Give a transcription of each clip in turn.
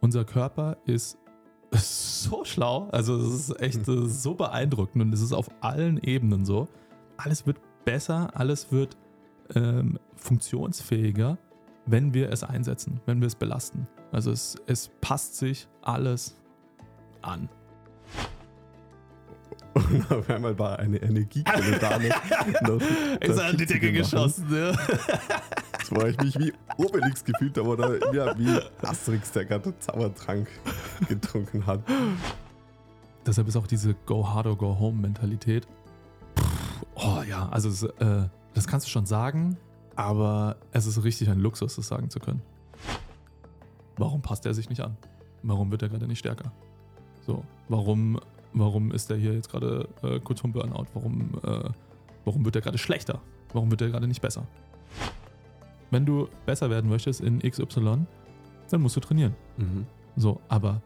unser Körper ist so schlau. Also es ist echt äh, so beeindruckend und es ist auf allen Ebenen so. Alles wird besser, alles wird ähm, funktionsfähiger, wenn wir es einsetzen, wenn wir es belasten. Also es, es passt sich alles an. Und auf einmal war eine Energiequelle da. Noch, ist an die Decke geschossen. Ja. Jetzt war ich mich wie Obelix gefühlt, aber da ja, wie Asterix, der gerade Zaubertrank getrunken hat. Deshalb ist auch diese Go Hard or Go Home Mentalität. Oh ja, also es, äh, das kannst du schon sagen, aber es ist richtig ein Luxus, das sagen zu können. Warum passt er sich nicht an? Warum wird er gerade nicht stärker? So, warum Warum ist er hier jetzt gerade äh, kurz vom Burnout? Warum, äh, warum wird er gerade schlechter? Warum wird er gerade nicht besser? Wenn du besser werden möchtest in XY, dann musst du trainieren. Mhm. So, aber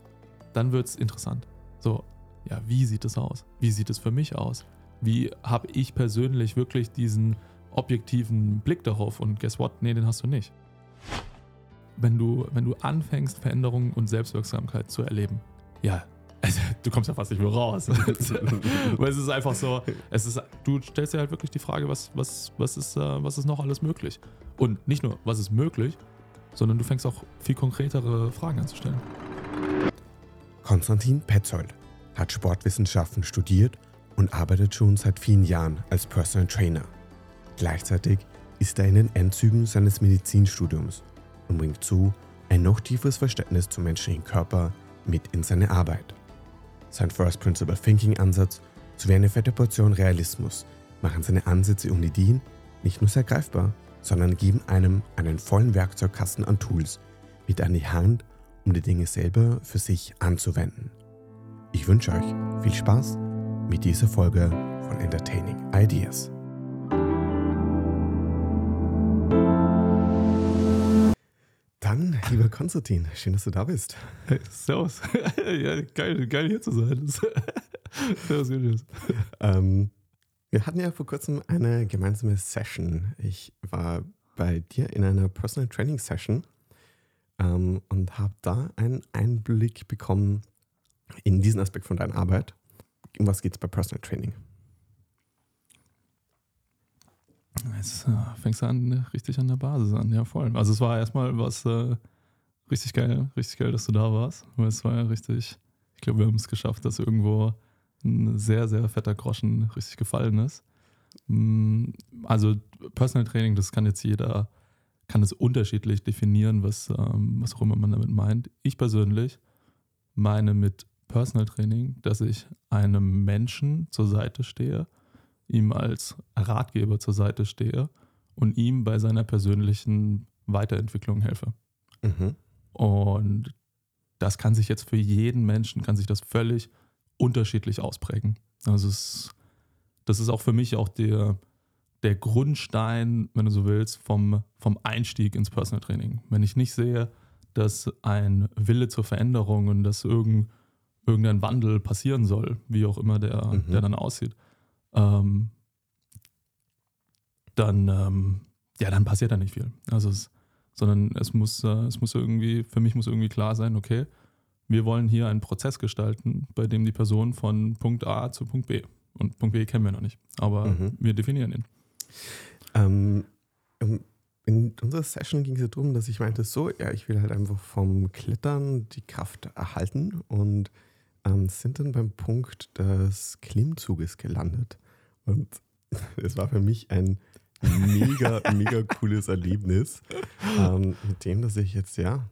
dann wird es interessant. So, ja, wie sieht es aus? Wie sieht es für mich aus? Wie habe ich persönlich wirklich diesen objektiven Blick darauf? Und guess what? Nee, den hast du nicht. Wenn du, wenn du anfängst, Veränderungen und Selbstwirksamkeit zu erleben, ja, also, du kommst ja fast nicht mehr raus. Weil es ist einfach so, es ist, du stellst dir halt wirklich die Frage, was, was, was, ist, äh, was ist noch alles möglich? Und nicht nur, was ist möglich, sondern du fängst auch viel konkretere Fragen anzustellen. Konstantin Petzold hat Sportwissenschaften studiert und arbeitet schon seit vielen Jahren als Personal Trainer. Gleichzeitig ist er in den Endzügen seines Medizinstudiums und bringt zu ein noch tieferes Verständnis zum menschlichen Körper mit in seine Arbeit. Sein First Principle Thinking Ansatz sowie eine fette Portion Realismus machen seine Ansätze um Ideen nicht nur sehr greifbar, sondern geben einem einen vollen Werkzeugkasten an Tools mit an die Hand, um die Dinge selber für sich anzuwenden. Ich wünsche euch viel Spaß mit dieser Folge von Entertaining Ideas. Dann, lieber Konstantin, schön, dass du da bist. Hey, servus. ja, geil, geil hier zu sein. servus, Julius. Ähm, wir hatten ja vor kurzem eine gemeinsame Session. Ich war bei dir in einer Personal Training Session ähm, und habe da einen Einblick bekommen in diesen Aspekt von deiner Arbeit. Um was geht es bei Personal Training? Jetzt äh, fängst du an, richtig an der Basis an, ja voll. Also es war erstmal was äh, richtig geil, richtig geil, dass du da warst. Weil es war ja richtig, ich glaube, wir haben es geschafft, dass irgendwo ein sehr, sehr fetter Groschen richtig gefallen ist. Mm, also Personal Training, das kann jetzt jeder, kann es unterschiedlich definieren, was, ähm, was auch immer man damit meint. Ich persönlich meine mit Personal Training, dass ich einem Menschen zur Seite stehe, ihm als Ratgeber zur Seite stehe und ihm bei seiner persönlichen Weiterentwicklung helfe. Mhm. Und das kann sich jetzt für jeden Menschen, kann sich das völlig unterschiedlich ausprägen. Also es, das ist auch für mich auch der, der Grundstein, wenn du so willst, vom, vom Einstieg ins Personal Training. Wenn ich nicht sehe, dass ein Wille zur Veränderung und dass irgendein, irgendein Wandel passieren soll, wie auch immer der, mhm. der dann aussieht, ähm, dann, ähm, ja, dann passiert da nicht viel. Also es, sondern es muss, äh, es muss irgendwie, für mich muss irgendwie klar sein, okay, wir wollen hier einen Prozess gestalten, bei dem die Person von Punkt A zu Punkt B. Und Punkt B kennen wir noch nicht, aber mhm. wir definieren ihn. Ähm, in unserer Session ging es ja darum, dass ich meinte, so, ja, ich will halt einfach vom Klettern die Kraft erhalten und ähm, sind dann beim Punkt des Klimmzuges gelandet. Und es war für mich ein mega, mega cooles Erlebnis, ähm, mit dem, dass ich jetzt, ja,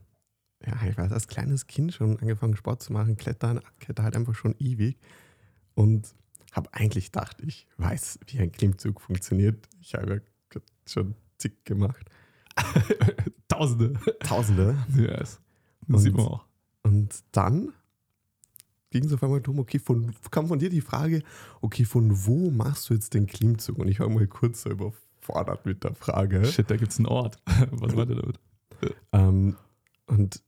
ja, ich weiß, als kleines Kind schon angefangen Sport zu machen, klettern, kletter halt einfach schon ewig und habe eigentlich gedacht, ich weiß, wie ein Klimmzug funktioniert. Ich habe ja schon zig gemacht. Tausende. Tausende. Yes. Das und, sieht man auch. Und dann ging es auf einmal darum, okay, von, kam von dir die Frage, okay, von wo machst du jetzt den Klimmzug? Und ich war mal kurz so überfordert mit der Frage. Shit, da gibt es einen Ort. Was meint ihr damit? ähm, und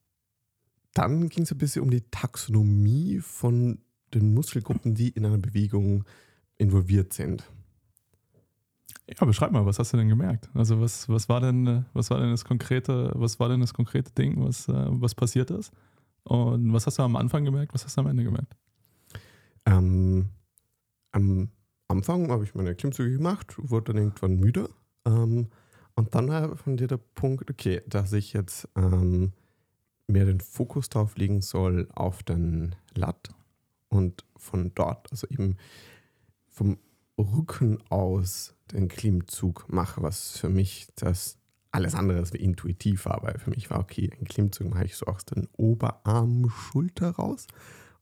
dann ging es ein bisschen um die Taxonomie von den Muskelgruppen, die in einer Bewegung involviert sind. Ja, beschreib mal, was hast du denn gemerkt? Also was, was war denn, was war denn das konkrete, was war denn das konkrete Ding, was, äh, was passiert ist? Und was hast du am Anfang gemerkt? Was hast du am Ende gemerkt? Ähm, am Anfang habe ich meine Klimmzüge gemacht, wurde dann irgendwann müde. Ähm, und dann war von dir der Punkt, okay, dass ich jetzt ähm, mehr den Fokus drauf legen soll auf den Latt und von dort, also eben vom Rücken aus den Klimmzug mache, was für mich das alles andere als intuitiv war, weil für mich war, okay, ein Klimmzug mache ich so aus den Oberarm, Schulter raus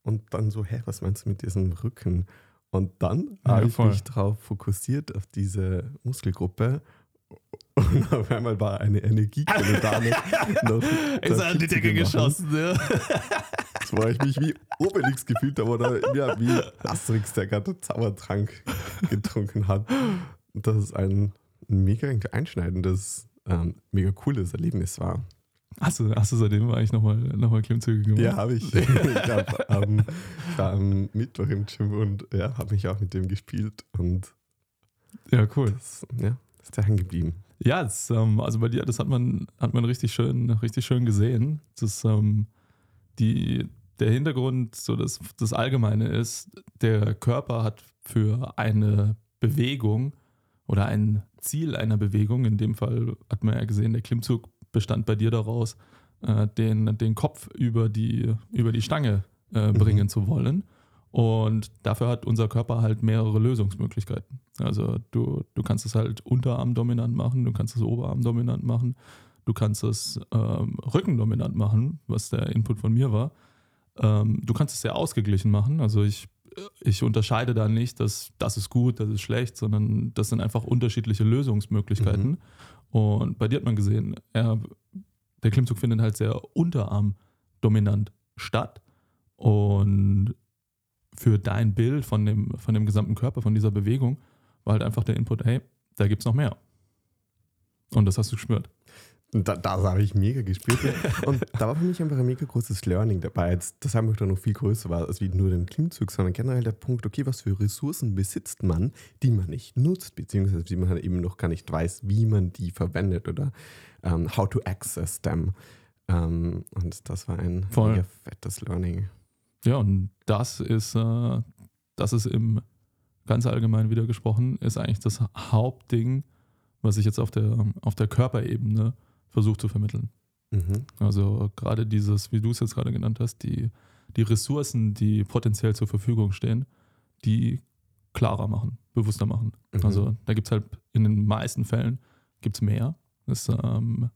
und dann so, hä, was meinst du mit diesem Rücken? Und dann Ja, habe ich mich darauf fokussiert, auf diese Muskelgruppe und auf einmal war eine Energiequelle da. Ist an die Decke geschossen, ja. So war ich mich wie Obelix gefühlt habe oder ja, wie Asterix, der gerade Zaubertrank getrunken hat. Und das ist ein mega einschneidendes, ähm, mega cooles Erlebnis war. Hast du, hast du seitdem eigentlich nochmal noch mal Klimmzüge gemacht? Ja, habe ich. ich, hab, ähm, ich war am Mittwoch im Gym und ja, habe mich auch mit dem gespielt und Ja, cool. das, ja, ist da hängen geblieben. Ja, es, ähm, also bei dir, das hat man, hat man richtig schön, richtig schön gesehen. Das, ähm, die, der Hintergrund, so das, das Allgemeine ist, der Körper hat für eine Bewegung oder ein Ziel einer Bewegung, in dem Fall hat man ja gesehen, der Klimmzug bestand bei dir daraus, äh, den, den Kopf über die, über die Stange äh, bringen zu wollen. Und dafür hat unser Körper halt mehrere Lösungsmöglichkeiten. Also du, du kannst es halt unterarmdominant machen, du kannst es oberarmdominant machen, du kannst es ähm, rückendominant machen, was der Input von mir war. Ähm, du kannst es sehr ausgeglichen machen. Also ich, ich unterscheide da nicht, dass das ist gut, das ist schlecht, sondern das sind einfach unterschiedliche Lösungsmöglichkeiten. Und bei dir hat man gesehen, er, der Klimmzug findet halt sehr unterarmdominant statt. Und für dein Bild von dem, von dem gesamten Körper, von dieser Bewegung, war halt einfach der Input, hey, da gibt es noch mehr. Und das hast du gespürt. Da, das habe ich mega gespürt. Und da war für mich einfach ein mega großes Learning dabei. Jetzt, das einfach dann noch viel größer war als wie nur den Klimmzug, sondern generell der Punkt, okay, was für Ressourcen besitzt man, die man nicht nutzt, beziehungsweise die man halt eben noch gar nicht weiß, wie man die verwendet oder ähm, how to access them. Ähm, und das war ein Voll. mega fettes Learning. Ja, und das ist, äh, das ist im ganz allgemein wieder gesprochen, ist eigentlich das Hauptding, was ich jetzt auf der, auf der Körperebene versuche zu vermitteln. Mhm. Also gerade dieses, wie du es jetzt gerade genannt hast, die, die Ressourcen, die potenziell zur Verfügung stehen, die klarer machen, bewusster machen. Mhm. Also da gibt es halt in den meisten Fällen gibt's mehr. Es, ähm,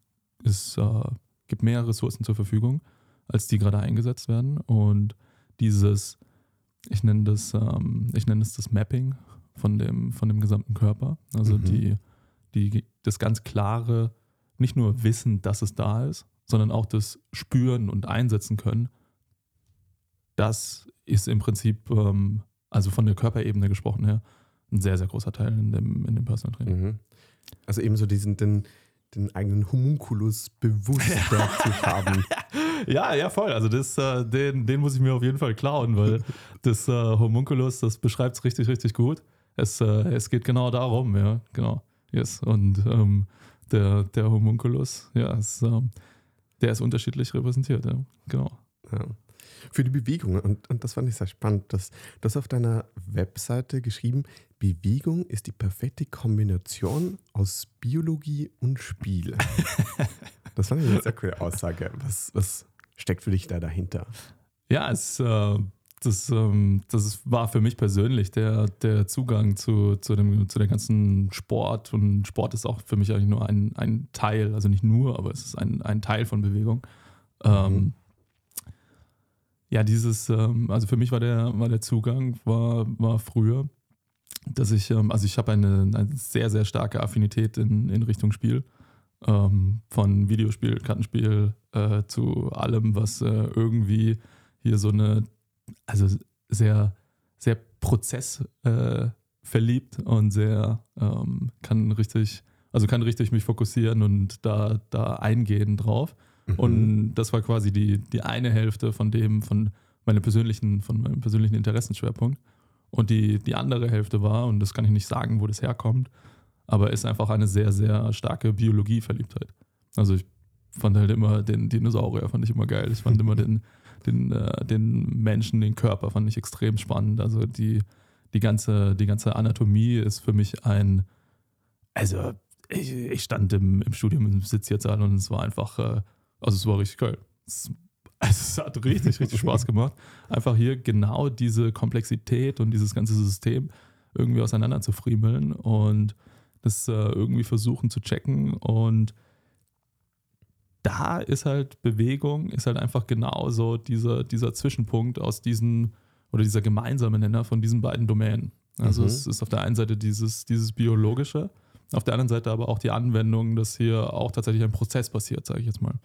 es äh, gibt mehr Ressourcen zur Verfügung, als die gerade eingesetzt werden. Und dieses, ich nenne das, ähm, ich nenne es das Mapping von dem, von dem gesamten Körper. Also Mhm. die, die, das ganz klare, nicht nur Wissen, dass es da ist, sondern auch das Spüren und Einsetzen können. Das ist im Prinzip, ähm, also von der Körperebene gesprochen her, ein sehr, sehr großer Teil in dem, in dem Personal Training. Mhm. Also ebenso diesen, den, den eigenen Homunculus bewusster zu haben. Ja, ja, voll. Also das, äh, den, den muss ich mir auf jeden Fall klauen, weil das äh, Homunculus, das beschreibt es richtig, richtig gut. Es, äh, es geht genau darum, ja, genau. Yes. Und ähm, der, der Homunculus, ja, ist, ähm, der ist unterschiedlich repräsentiert, ja, genau. Ja. Für die Bewegung, und, und das fand ich sehr spannend, dass du hast auf deiner Webseite geschrieben, Bewegung ist die perfekte Kombination aus Biologie und Spiel. das fand ich eine sehr coole Aussage. Was, was steckt für dich da dahinter? Ja, es, äh, das, ähm, das war für mich persönlich der, der Zugang zu, zu, dem, zu dem ganzen Sport. Und Sport ist auch für mich eigentlich nur ein, ein Teil, also nicht nur, aber es ist ein, ein Teil von Bewegung. Ähm, Mhm. ja, dieses, ähm, also für mich war der, war der Zugang, war, war früher, dass ich, ähm, also ich habe eine, eine sehr, sehr starke Affinität in, in Richtung Spiel. Ähm, von Videospiel, Kartenspiel äh, zu allem, was äh, irgendwie hier so eine, also sehr, sehr prozessverliebt äh, und sehr, ähm, kann richtig, also kann richtig mich fokussieren und da, da eingehen drauf. Mhm. Und das war quasi die, die eine Hälfte von dem, von meinem persönlichen, von meinem persönlichen Interessenschwerpunkt. Und die, die andere Hälfte war, und das kann ich nicht sagen, wo das herkommt, aber ist einfach eine sehr, sehr starke Biologieverliebtheit. Also ich fand halt immer den Dinosaurier, fand ich immer geil. Ich fand immer den, den, äh, den Menschen, den Körper, fand ich extrem spannend. Also die, die, ganze, die ganze Anatomie ist für mich ein, also ich, ich stand im, im Studium im Sitzsaal und es war einfach, äh, also es war richtig geil. Es, also es hat richtig, richtig Spaß gemacht. Einfach hier genau diese Komplexität und dieses ganze System irgendwie auseinander zu friemeln und das äh, irgendwie versuchen zu checken. Und da ist halt Bewegung, ist halt einfach genauso dieser, dieser Zwischenpunkt aus diesen oder dieser gemeinsame Nenner von diesen beiden Domänen. Also mhm. es ist auf der einen Seite dieses, dieses Biologische, auf der anderen Seite aber auch die Anwendung, dass hier auch tatsächlich ein Prozess passiert, sage ich jetzt mal.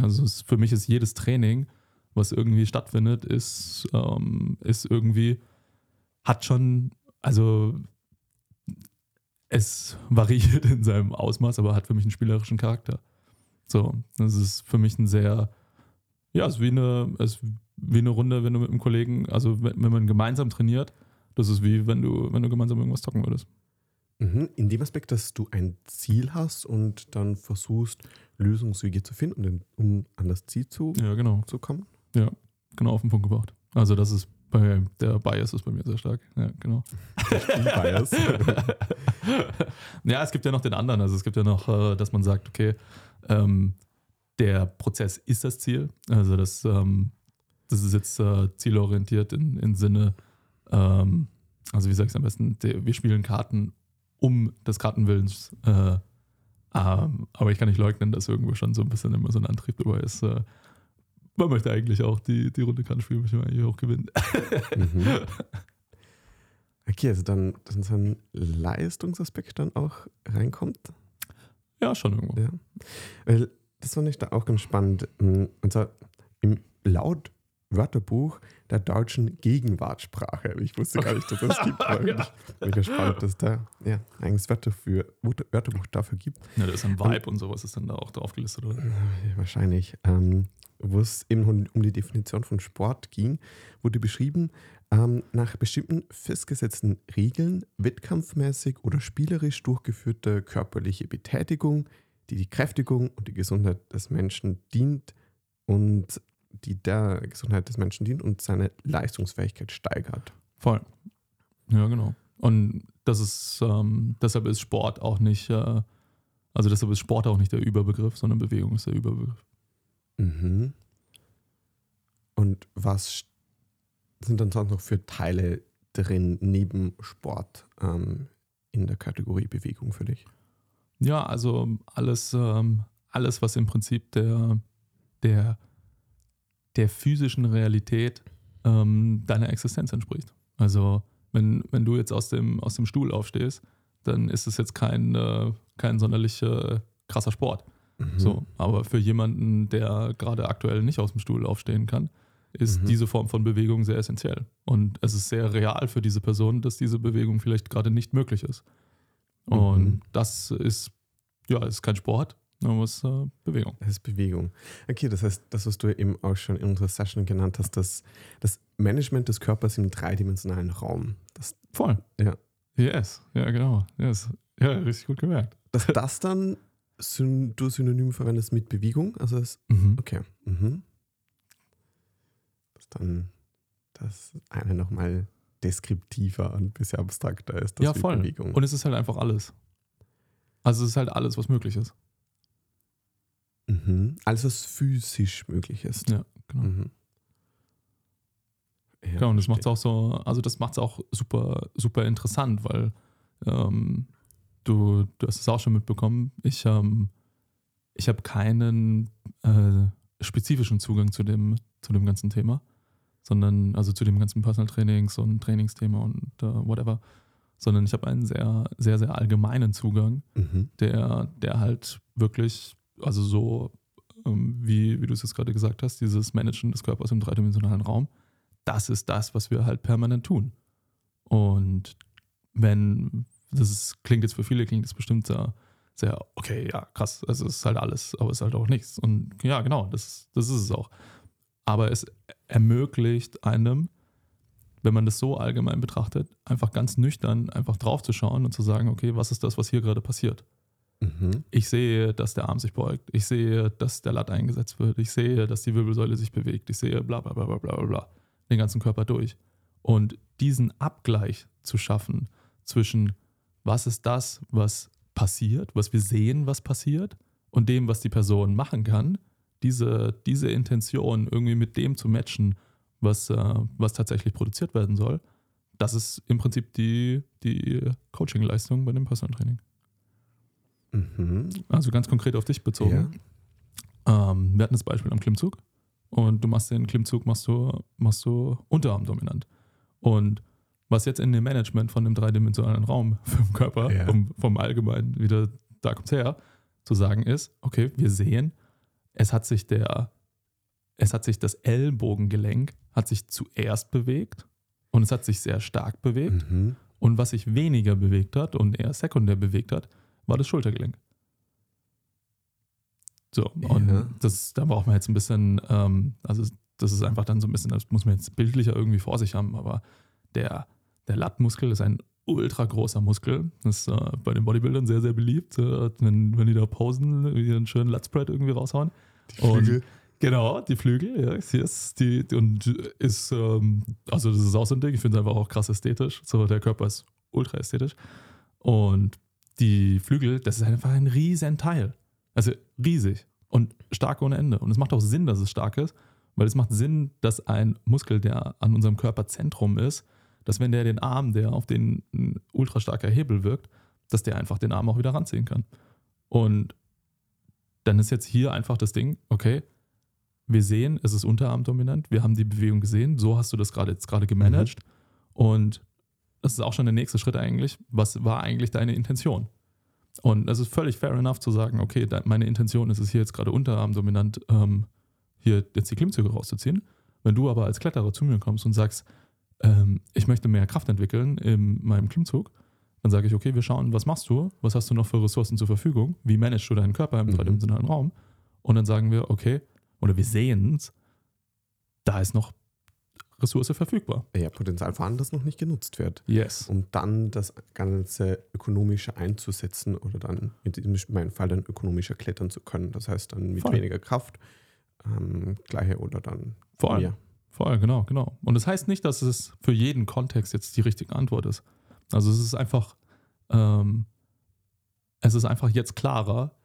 Also es, für mich ist jedes Training, was irgendwie stattfindet, ist, ähm, ist irgendwie, hat schon, also es variiert in seinem Ausmaß, aber hat für mich einen spielerischen Charakter. So, das ist für mich ein sehr, ja, es ist wie eine, es wie eine Runde, wenn du mit einem Kollegen, also wenn, wenn man gemeinsam trainiert, das ist wie wenn du, wenn du gemeinsam irgendwas zocken würdest. Mhm. In dem Aspekt, dass du ein Ziel hast und dann versuchst, Lösungswege zu finden, um an das Ziel zu, ja, genau. zu kommen? Ja, genau auf den Punkt gebracht. Also das ist bei, der Bias ist bei mir sehr stark. Ja, genau. Bias. ja, es gibt ja noch den anderen. Also es gibt ja noch, äh, dass man sagt, okay, ähm, der Prozess ist das Ziel. Also das, ähm, das ist jetzt äh, zielorientiert in, in Sinne, ähm, also wie sage ich es am besten, der, wir spielen Karten um des Kartenwillens. Äh, ähm, aber ich kann nicht leugnen, dass irgendwo schon so ein bisschen immer so ein Antrieb dabei ist. Äh, man möchte eigentlich auch die, die Runde Karten spielen, möchte man eigentlich auch gewinnen. mhm. Okay, also dann, dass ein Leistungsaspekt dann auch reinkommt. Ja, schon irgendwo. Ja. Weil das fand ich da auch ganz spannend. Und zwar im laut Wörterbuch der deutschen Gegenwartssprache. Ich wusste gar nicht, dass das gibt. Ja. Bin gespannt, dass da ja, ein eigenes Wörter für, Wörterbuch dafür gibt. Ja, da ist ein Vibe und, und sowas ist dann da auch drauf gelistet, oder? Wahrscheinlich. Ähm, wo es eben um die Definition von Sport ging, wurde beschrieben, ähm, nach bestimmten festgesetzten Regeln wettkampfmäßig oder spielerisch durchgeführte körperliche Betätigung, die die Kräftigung und die Gesundheit des Menschen dient und die der Gesundheit des Menschen dient und seine Leistungsfähigkeit steigert. Voll. Ja, genau. Und das ist, ähm, deshalb ist Sport auch nicht, äh, also deshalb ist Sport auch nicht der Überbegriff, sondern Bewegung ist der Überbegriff. Mhm. Und was sind dann sonst noch für Teile drin neben Sport ähm, in der Kategorie Bewegung für dich? Ja, also alles, ähm, alles was im Prinzip der, der der physischen Realität ähm, deiner Existenz entspricht. Also wenn, wenn du jetzt aus dem, aus dem Stuhl aufstehst, dann ist es jetzt kein, äh, kein sonderlich äh, krasser Sport. Mhm. So, aber für jemanden, der gerade aktuell nicht aus dem Stuhl aufstehen kann, ist mhm. diese Form von Bewegung sehr essentiell. Und es ist sehr real für diese Person, dass diese Bewegung vielleicht gerade nicht möglich ist. Und mhm. das ist, ja, ist kein Sport, aber es ist äh, Bewegung. Es ist Bewegung. Okay, das heißt, das, was du eben auch schon in unserer Session genannt hast, das, das Management des Körpers im dreidimensionalen Raum. Das, Voll. Ja. Yes, ja, genau. Yes. Ja, richtig gut gemerkt. Dass das dann syn du synonym verwendest mit Bewegung? Also das, mhm. okay. Mhm. Dann das eine nochmal deskriptiver und ein bisschen abstrakter ist. ja, voll. Bewegung. Und es ist halt einfach alles. Also es ist halt alles, was möglich ist. Mhm. Alles, was physisch möglich ist. Ja, genau. Mhm. Ja, genau, und das macht es auch so, also das macht es auch super, super interessant, weil ähm, du, du hast es auch schon mitbekommen, ich, ähm, ich habe keinen äh, spezifischen Zugang zu dem, zu dem ganzen Thema, sondern also zu dem ganzen Personal Trainings und Trainingsthema und uh, whatever, sondern ich habe einen sehr, sehr, sehr allgemeinen Zugang, mhm. der, der halt wirklich also so, ähm, wie, wie du es jetzt gerade gesagt hast, dieses Managen des Körpers im dreidimensionalen Raum, das ist das, was wir halt permanent tun. Und wenn, das ist, klingt jetzt für viele, klingt das bestimmt sehr, sehr, okay, ja, krass, es ist halt alles, aber es ist halt auch nichts. Und ja, genau, das, das ist es auch. Aber es ermöglicht einem, wenn man das so allgemein betrachtet, einfach ganz nüchtern einfach drauf zu schauen und zu sagen, okay, was ist das, was hier gerade passiert? Mhm. Ich sehe, dass der Arm sich beugt. Ich sehe, dass der Latt eingesetzt wird. Ich sehe, dass die Wirbelsäule sich bewegt. Ich sehe bla bla bla bla bla bla den ganzen Körper durch. Und diesen Abgleich zu schaffen zwischen was ist das, was passiert, was wir sehen, was passiert, und dem, was die Person machen kann, diese, diese Intention irgendwie mit dem zu matchen, was, äh, was tatsächlich produziert werden soll, das ist im Prinzip die, die Coaching-Leistung bei dem Personal Training. Mhm. Also ganz konkret auf dich bezogen. Ähm, wir hatten das Beispiel am Klimmzug und du machst den Klimmzug, machst du, machst du unterarmdominant. Und was jetzt in dem Management von dem dreidimensionalen Raum vom Körper, Ja. vom, vom Allgemeinen, wieder da kommt her, zu sagen ist, okay, wir sehen, es hat sich der, es hat sich das Ellbogengelenk, hat sich zuerst bewegt und es hat sich sehr stark bewegt. Mhm. Und was sich weniger bewegt hat und eher sekundär bewegt hat, war das Schultergelenk. So, und Ja. das, da braucht man jetzt ein bisschen, ähm, also das ist einfach dann so ein bisschen, das muss man jetzt bildlicher irgendwie vor sich haben, aber der, der Lattmuskel ist ein ultra großer Muskel. Das ist äh, bei den Bodybuildern sehr, sehr beliebt, äh, wenn, wenn die da posen, einen schönen Latspread irgendwie raushauen. Die Flügel. Genau, die Flügel, ja, yes, die, die und ist, ähm, also das ist auch so ein Ding, ich finde es einfach auch krass ästhetisch. So, der Körper ist ultra ästhetisch. Und die Flügel, das ist einfach ein riesen Teil. Also riesig und stark ohne Ende. Und es macht auch Sinn, dass es stark ist, weil es macht Sinn, dass ein Muskel, der an unserem Körperzentrum ist, dass wenn der den Arm, der auf den ein ultra starker Hebel wirkt, dass der einfach den Arm auch wieder ranziehen kann. Und dann ist jetzt hier einfach das Ding, okay, wir sehen, es ist unterarmdominant, wir haben die Bewegung gesehen, so hast du das gerade jetzt gerade gemanagt. Und das ist auch schon der nächste Schritt eigentlich. Was war eigentlich deine Intention? Und es ist völlig fair enough zu sagen, okay, meine Intention ist es hier jetzt gerade unterarmdominant, ähm, hier jetzt die Klimmzüge rauszuziehen. Wenn du aber als Kletterer zu mir kommst und sagst, ähm, ich möchte mehr Kraft entwickeln in meinem Klimmzug, dann sage ich, okay, wir schauen, was machst du? Was hast du noch für Ressourcen zur Verfügung? Wie managst du deinen Körper im Mhm. dreidimensionalen Raum? Und dann sagen wir, okay, oder wir sehen es, da ist noch Ressource verfügbar. Ja, Potenzial vorhanden, das noch nicht genutzt wird. Yes. Um dann das Ganze ökonomische einzusetzen oder dann in meinen Fall dann ökonomischer klettern zu können. Das heißt dann mit Voll. weniger Kraft, ähm, gleiche oder dann Vor allem. mehr. Voll, genau, genau. Und das heißt nicht, dass es für jeden Kontext jetzt die richtige Antwort ist. Also es ist einfach, ähm, es ist einfach jetzt klarer,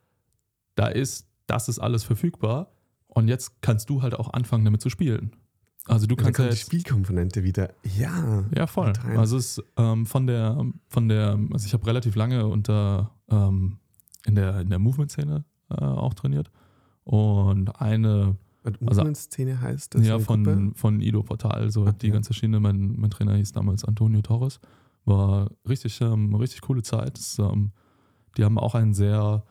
da ist, das ist alles verfügbar und jetzt kannst du halt auch anfangen, damit zu spielen. Also du kannst kommt die Spielkomponente wieder. Ja. ja voll. rein. Also es ist ähm, von der, von der, also ich habe relativ lange unter ähm, in der in der Movement-Szene äh, auch trainiert und eine Und Also- Movement-Szene heißt das? ja, von, Gruppe? von Ido Portal, so Ah, die ja. ganze Schiene. Mein, mein Trainer hieß damals Antonio Torres. War richtig, ähm, richtig coole Zeit. Das, ähm, die haben auch einen sehr,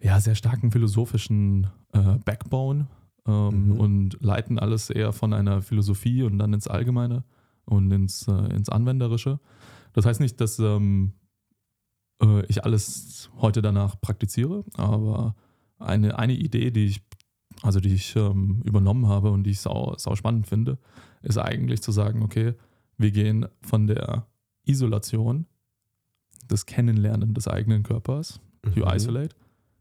ja, sehr starken philosophischen äh, Backbone ähm, Mhm. und leiten alles eher von einer Philosophie und dann ins Allgemeine und ins, äh, ins Anwenderische. Das heißt nicht, dass ähm, äh, ich alles heute danach praktiziere, aber eine, eine Idee, die ich, also die ich ähm, übernommen habe und die ich sau, sau spannend finde, ist eigentlich zu sagen, okay, wir gehen von der Isolation, des Kennenlernen des eigenen Körpers, you Mhm. isolate,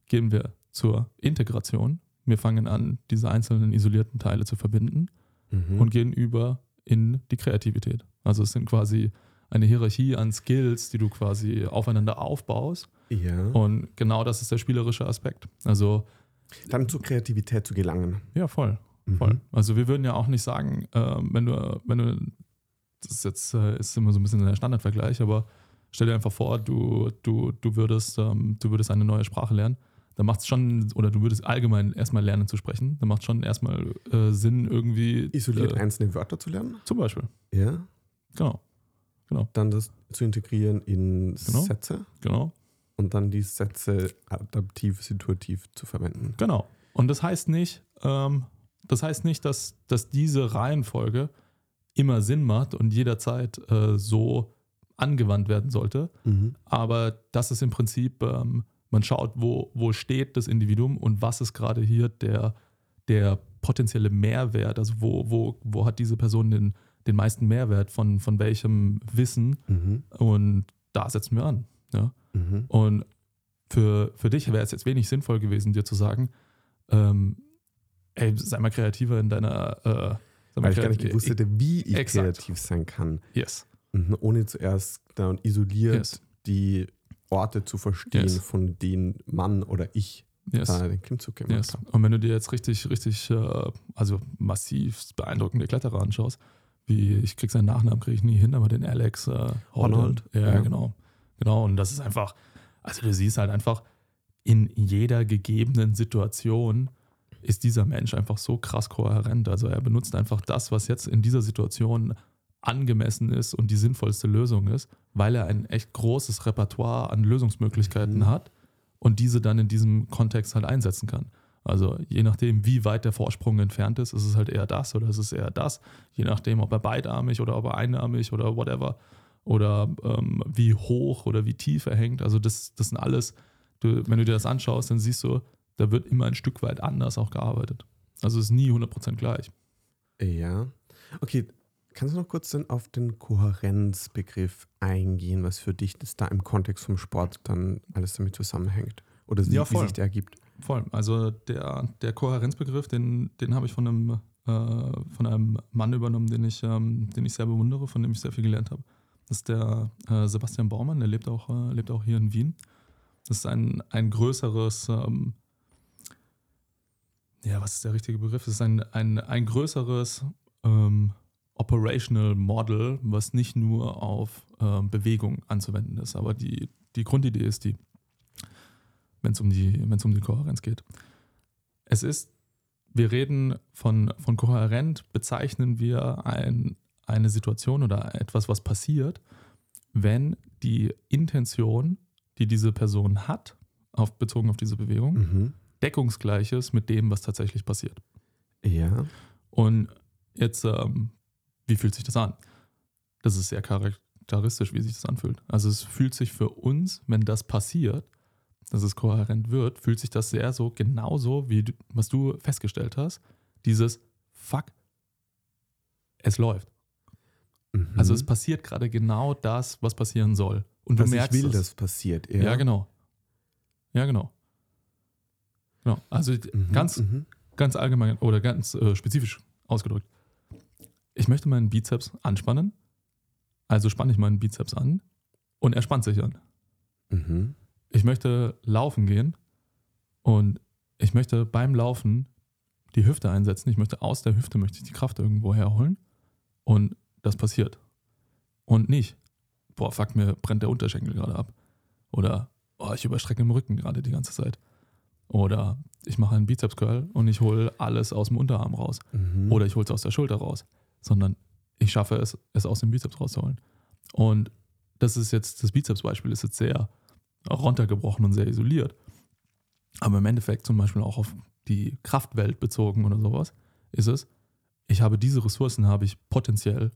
gehen wir zur Integration. Wir fangen an, diese einzelnen isolierten Teile zu verbinden Mhm. und gehen über in die Kreativität. Also es sind quasi eine Hierarchie an Skills, die du quasi aufeinander aufbaust. ja. Und genau das ist der spielerische Aspekt. Also, Dann zur Kreativität zu gelangen. ja, voll. Mhm. Voll. Also wir würden ja auch nicht sagen, ähm, wenn du, wenn du, das ist jetzt äh, ist immer so ein bisschen der Standardvergleich, aber stell dir einfach vor, du, du, du würdest, ähm, du würdest eine neue Sprache lernen. Dann macht es schon, oder du würdest allgemein erstmal lernen zu sprechen. Dann macht schon erstmal äh, Sinn, irgendwie. Isoliert äh, einzelne Wörter zu lernen. Zum Beispiel. Ja. Genau. Dann das zu integrieren in Genau. Sätze Genau. Und dann die Sätze adaptiv, situativ zu verwenden. Genau. Und das heißt nicht, ähm, das heißt nicht, dass, dass diese Reihenfolge immer Sinn macht und jederzeit äh, so angewandt werden sollte. Mhm. Aber das ist im Prinzip, ähm, man schaut, wo, wo steht das Individuum und was ist gerade hier der, der potenzielle Mehrwert, also wo, wo, wo hat diese Person den, den meisten Mehrwert von, von welchem Wissen Mhm. und da setzen wir an. Ja? Mhm. Und für, für dich wäre es jetzt wenig sinnvoll gewesen, dir zu sagen, ähm, ey, sei mal kreativer in deiner. Äh, Weil ich gar nicht gewusst hätte, wie ich Exakt. kreativ sein kann. Yes. Mhm, Ohne zuerst dann isoliert Yes. die Orte zu verstehen, Yes. von denen man oder ich Yes. da den Klimmzug gemacht Yes. habe. Und wenn du dir jetzt richtig, richtig, äh, also massiv beeindruckende Kletterer anschaust, wie ich krieg seinen Nachnamen kriege ich nie hin, aber den Alex äh. Holland, Ja, ja. genau. Genau. Und das ist einfach, also du siehst halt einfach, in jeder gegebenen Situation ist dieser Mensch einfach so krass kohärent. Also er benutzt einfach das, was jetzt in dieser Situation angemessen ist und die sinnvollste Lösung ist, weil er ein echt großes Repertoire an Lösungsmöglichkeiten Mhm. hat und diese dann in diesem Kontext halt einsetzen kann. Also je nachdem, wie weit der Vorsprung entfernt ist, ist es halt eher das oder ist es eher das. Je nachdem, ob er beidarmig oder ob er einarmig oder whatever oder ähm, wie hoch oder wie tief er hängt. Also das, das sind alles, du, wenn du dir das anschaust, dann siehst du, da wird immer ein Stück weit anders auch gearbeitet. Also es ist nie 100% gleich. Ja. Okay, kannst du noch kurz dann auf den Kohärenzbegriff eingehen, was für dich das da im Kontext vom Sport dann alles damit zusammenhängt? Oder wie, Ja, wie sich der ergibt? Voll. Also der, der Kohärenzbegriff, den, den habe ich von einem, äh, von einem Mann übernommen, den ich, ähm, den ich sehr bewundere, von dem ich sehr viel gelernt habe. Das ist der äh, Sebastian Baumann, der lebt auch, äh, lebt auch hier in Wien. Das ist ein, ein größeres, ähm, ja, was ist der richtige Begriff? Es ist ein, ein, ein größeres ähm, Operational Model, was nicht nur auf ähm, Bewegung anzuwenden ist. Aber die, die Grundidee ist die, wenn es um, die- um die Kohärenz geht. Es ist, wir reden von, von kohärent, bezeichnen wir ein, eine Situation oder etwas, was passiert, wenn die Intention, die diese Person hat, auf, bezogen auf diese Bewegung, Mhm. deckungsgleich ist mit dem, was tatsächlich passiert. Ja. Und jetzt, ähm, wie fühlt sich das an? Das ist sehr charakteristisch, wie sich das anfühlt. Also es fühlt sich für uns, wenn das passiert, dass es kohärent wird, fühlt sich das sehr so genauso, wie du, was du festgestellt hast, dieses Fuck, es läuft. Mhm. Also es passiert gerade genau das, was passieren soll. Und du dass merkst ich will, dass passiert. Ja. genau. Ja, genau. Genau. Also Mhm, ganz, mhm. ganz allgemein oder ganz äh, spezifisch ausgedrückt. Ich möchte meinen Bizeps anspannen, also spanne ich meinen Bizeps an und er spannt sich an. Mhm. Ich möchte laufen gehen und ich möchte beim Laufen die Hüfte einsetzen. Ich möchte aus der Hüfte möchte ich die Kraft irgendwo herholen und das passiert. Und nicht, boah, fuck, mir brennt der Unterschenkel gerade ab. Oder, oh, ich überstrecke im Rücken gerade die ganze Zeit. Oder ich mache einen Bizeps-Curl und ich hole alles aus dem Unterarm raus. Mhm. Oder ich hole es aus der Schulter raus. Sondern ich schaffe es, es aus dem Bizeps rauszuholen. Und das ist jetzt, das Bizeps-Beispiel ist jetzt sehr runtergebrochen und sehr isoliert. Aber im Endeffekt zum Beispiel auch auf die Kraftwelt bezogen oder sowas, ist es, ich habe diese Ressourcen, habe ich potenziell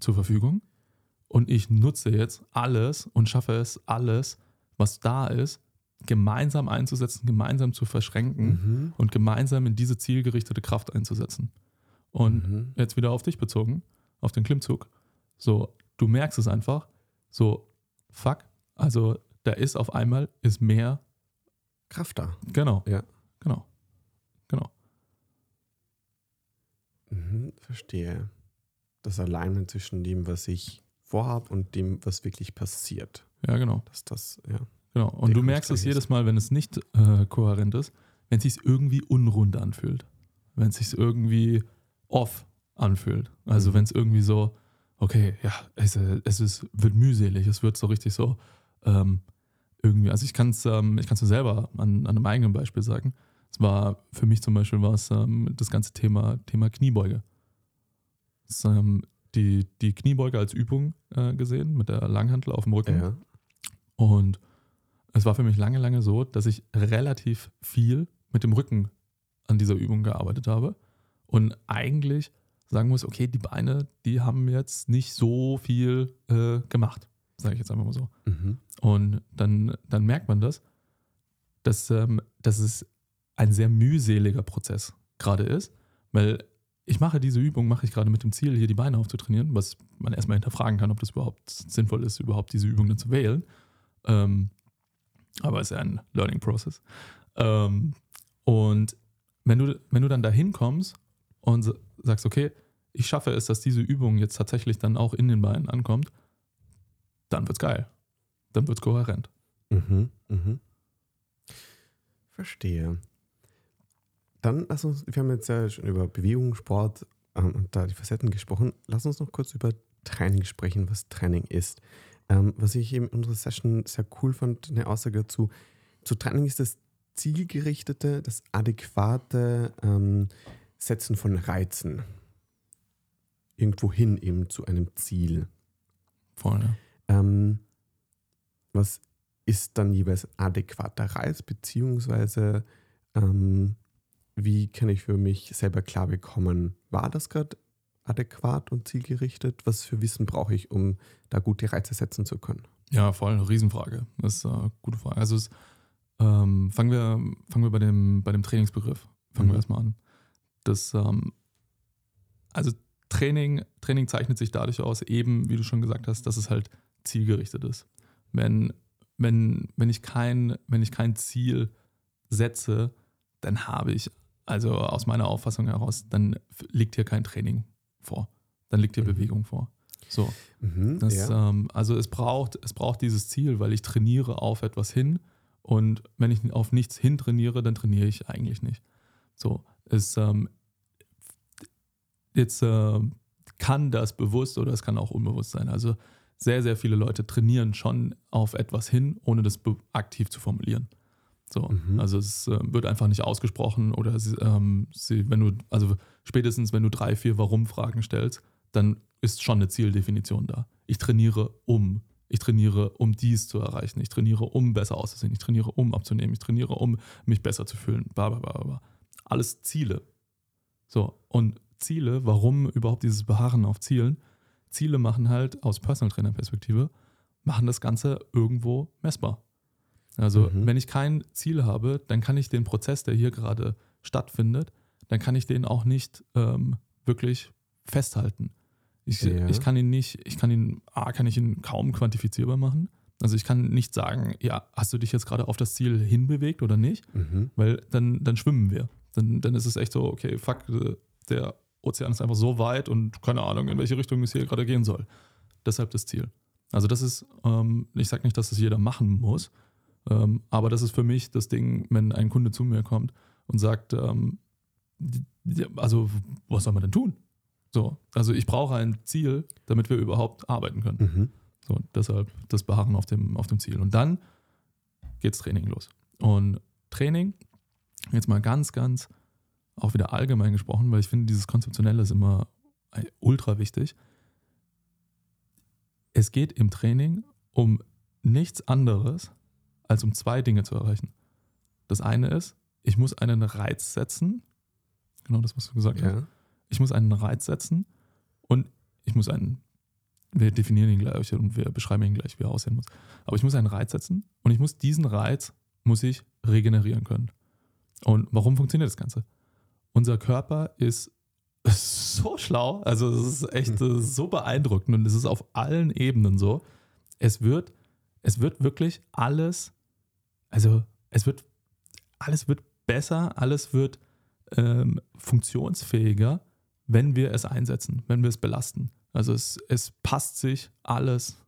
zur Verfügung und ich nutze jetzt alles und schaffe es, alles, was da ist, gemeinsam einzusetzen, gemeinsam zu verschränken Mhm. und gemeinsam in diese zielgerichtete Kraft einzusetzen. Und Mhm. jetzt wieder auf dich bezogen, auf den Klimmzug. So, du merkst es einfach, so, fuck, also da ist auf einmal, ist mehr, Kraft da. genau. Ja. Genau. Genau. Mhm, verstehe. Das Alignment zwischen dem, was ich vorhabe und dem, was wirklich passiert. Ja, genau. Dass das, ja. Genau. Und du merkst es jedes Mal, wenn es nicht äh, kohärent ist, wenn es sich irgendwie unrund anfühlt. Wenn es sich irgendwie off anfühlt. Also Mhm. wenn es irgendwie so, okay, ja, es, äh, es ist, wird mühselig, es wird so richtig so ähm, irgendwie, also ich kann es ähm, ich kann's mir selber an, an einem eigenen Beispiel sagen. Es war für mich zum Beispiel war es ähm, das ganze Thema, Thema Kniebeuge. Ähm, die, die Kniebeuge als Übung äh, gesehen mit der Langhantel auf dem Rücken. ja. Und es war für mich lange, lange so, dass ich relativ viel mit dem Rücken an dieser Übung gearbeitet habe und eigentlich sagen muss, okay, die Beine, die haben jetzt nicht so viel äh, gemacht, sage ich jetzt einfach mal so. Mhm. Und dann, dann merkt man das, dass, ähm, dass es ein sehr mühseliger Prozess gerade ist, weil ich mache diese Übung, mache ich gerade mit dem Ziel, hier die Beine aufzutrainieren, was man erstmal hinterfragen kann, ob das überhaupt sinnvoll ist, überhaupt diese Übung dann zu wählen. Ähm, Aber es ist ja ein Learning Process. Ähm, und wenn du, wenn du dann dahin kommst und sagst, okay, ich schaffe es, dass diese Übung jetzt tatsächlich dann auch in den Beinen ankommt, dann wird's geil. Dann wird's kohärent. Mhm, mhm. Verstehe. Dann lass uns, wir haben jetzt ja schon über Bewegung, Sport ähm, und da die Facetten gesprochen. Lass uns noch kurz über Training sprechen, was Training ist. Ähm, was ich eben in unserer Session sehr cool fand, eine Aussage dazu. Zu Training ist das zielgerichtete, das adäquate ähm, Setzen von Reizen. Irgendwo hin eben zu einem Ziel. Ja. Ähm, was ist dann jeweils adäquater Reiz, beziehungsweise ähm, wie kann ich für mich selber klar bekommen, war das gerade adäquat und zielgerichtet? Was für Wissen brauche ich, um da gute Reize setzen zu können? Ja, voll eine Riesenfrage. Das ist eine gute Frage. Also es, ähm, fangen wir, fangen wir bei, dem, bei dem Trainingsbegriff. Fangen Mhm. wir erstmal an. Das, ähm, also Training, Training zeichnet sich dadurch aus, eben, wie du schon gesagt hast, dass es halt zielgerichtet ist. Wenn, wenn, wenn, ich, kein, wenn ich kein Ziel setze, dann habe ich, also aus meiner Auffassung heraus, dann liegt hier kein Training vor. Dann liegt hier Mhm. Bewegung vor. So. Mhm, Das, ja. ähm, also es braucht, es braucht dieses Ziel, weil ich trainiere auf etwas hin und wenn ich auf nichts hin trainiere, dann trainiere ich eigentlich nicht. So, es ähm, jetzt äh, kann das bewusst oder es kann auch unbewusst sein. Also sehr, sehr viele Leute trainieren schon auf etwas hin, ohne das aktiv zu formulieren. So, Mhm. also es äh, wird einfach nicht ausgesprochen oder sie, ähm, sie, wenn du, also spätestens wenn du drei, vier Warum-Fragen stellst, dann ist schon eine Zieldefinition da. Ich trainiere um. Ich trainiere, um dies zu erreichen. Ich trainiere, um besser auszusehen. Ich trainiere, um abzunehmen. Ich trainiere, um mich besser zu fühlen. Bla, bla, bla, bla. Alles Ziele. So, und Ziele, warum überhaupt dieses Beharren auf Zielen? Ziele machen halt aus Personal Trainer Perspektive, machen das Ganze irgendwo messbar. Also, Mhm. wenn ich kein Ziel habe, dann kann ich den Prozess, der hier gerade stattfindet, dann kann ich den auch nicht ähm, wirklich festhalten. Ich, Ja. ich kann ihn nicht, ich kann ihn, A, kann ich ihn kaum quantifizierbar machen. Also ich kann nicht sagen, ja, hast du dich jetzt gerade auf das Ziel hinbewegt oder nicht? Mhm. Weil dann, dann schwimmen wir. Dann, dann ist es echt so, okay, fuck, äh, der Ozean ist einfach so weit und keine Ahnung, in welche Richtung es hier gerade gehen soll. Deshalb das Ziel. Also das ist, ähm, ich sage nicht, dass das jeder machen muss, ähm, aber das ist für mich das Ding, wenn ein Kunde zu mir kommt und sagt, ähm, also was soll man denn tun? So, also ich brauche ein Ziel, damit wir überhaupt arbeiten können. Mhm. So, deshalb das Beharren auf dem, auf dem Ziel. Und dann geht's Training los. Und Training, jetzt mal ganz, ganz auch wieder allgemein gesprochen, weil ich finde, dieses Konzeptionelle ist immer äh, ultra wichtig. Es geht im Training um nichts anderes, als um zwei Dinge zu erreichen. Das eine ist, ich muss einen Reiz setzen. Genau das, was du gesagt hast Ja. ich muss einen Reiz setzen und ich muss einen, wir definieren ihn gleich und wir beschreiben ihn gleich, wie er aussehen muss. Aber ich muss einen Reiz setzen und ich muss diesen Reiz, muss ich regenerieren können. Und warum funktioniert das Ganze? Unser Körper ist so schlau, also es ist echt äh, so beeindruckend und es ist auf allen Ebenen so. Es wird, es wird wirklich alles, also es wird, alles wird besser, alles wird ähm, funktionsfähiger, wenn wir es einsetzen, wenn wir es belasten. Also es, es passt sich alles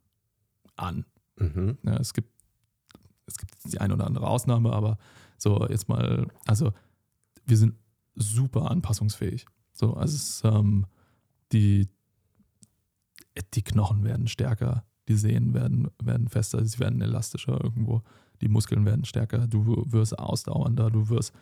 an. Mhm. Ja, es, gibt, es gibt die eine oder andere Ausnahme, aber so jetzt mal, also wir sind super anpassungsfähig. So, also es, ähm, die, die Knochen werden stärker, die Sehnen werden, werden fester, sie werden elastischer irgendwo, die Muskeln werden stärker, du wirst ausdauernder, du wirst,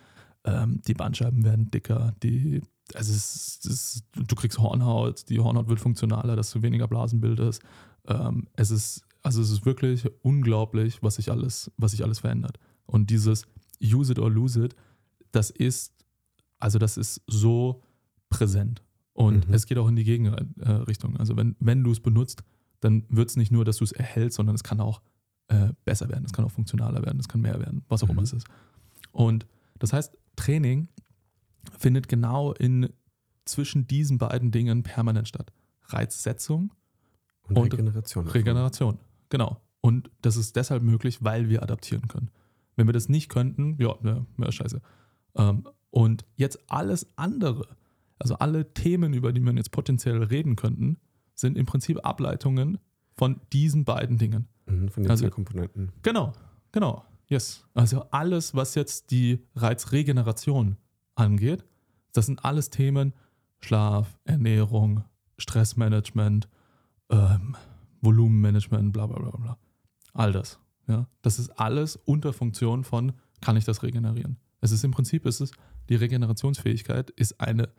ähm, die Bandscheiben werden dicker, die, also es, es, du kriegst Hornhaut, die Hornhaut wird funktionaler, dass du weniger Blasen bildest. Ähm, es ist, also es ist wirklich unglaublich, was sich alles, was sich alles verändert. Und dieses Use it or lose it, das ist, also das ist so präsent. Und Mhm. es geht auch in die Gegenrichtung. Also wenn, wenn du es benutzt, dann wird es nicht nur, dass du es erhältst, sondern es kann auch äh, besser werden, es kann auch funktionaler werden, es kann mehr werden, was auch Mhm. immer es ist. Und das heißt, Training findet genau in zwischen diesen beiden Dingen permanent statt. Reizsetzung Und, Und Regeneration. Regeneration. Genau. Und das ist deshalb möglich, weil wir adaptieren können. Wenn wir das nicht könnten, ja, ja, ja scheiße. Ähm, und jetzt alles andere, also alle Themen, über die man jetzt potenziell reden könnten, sind im Prinzip Ableitungen von diesen beiden Dingen. Mhm, von den Also- zwei Komponenten. Genau, genau. Yes. Also alles, was jetzt die Reizregeneration angeht, das sind alles Themen Schlaf, Ernährung, Stressmanagement, ähm, Volumenmanagement, bla bla bla bla. All das. Ja? Das ist alles unter Funktion von, kann ich das regenerieren? Es ist im Prinzip, es ist, die Regenerationsfähigkeit ist eine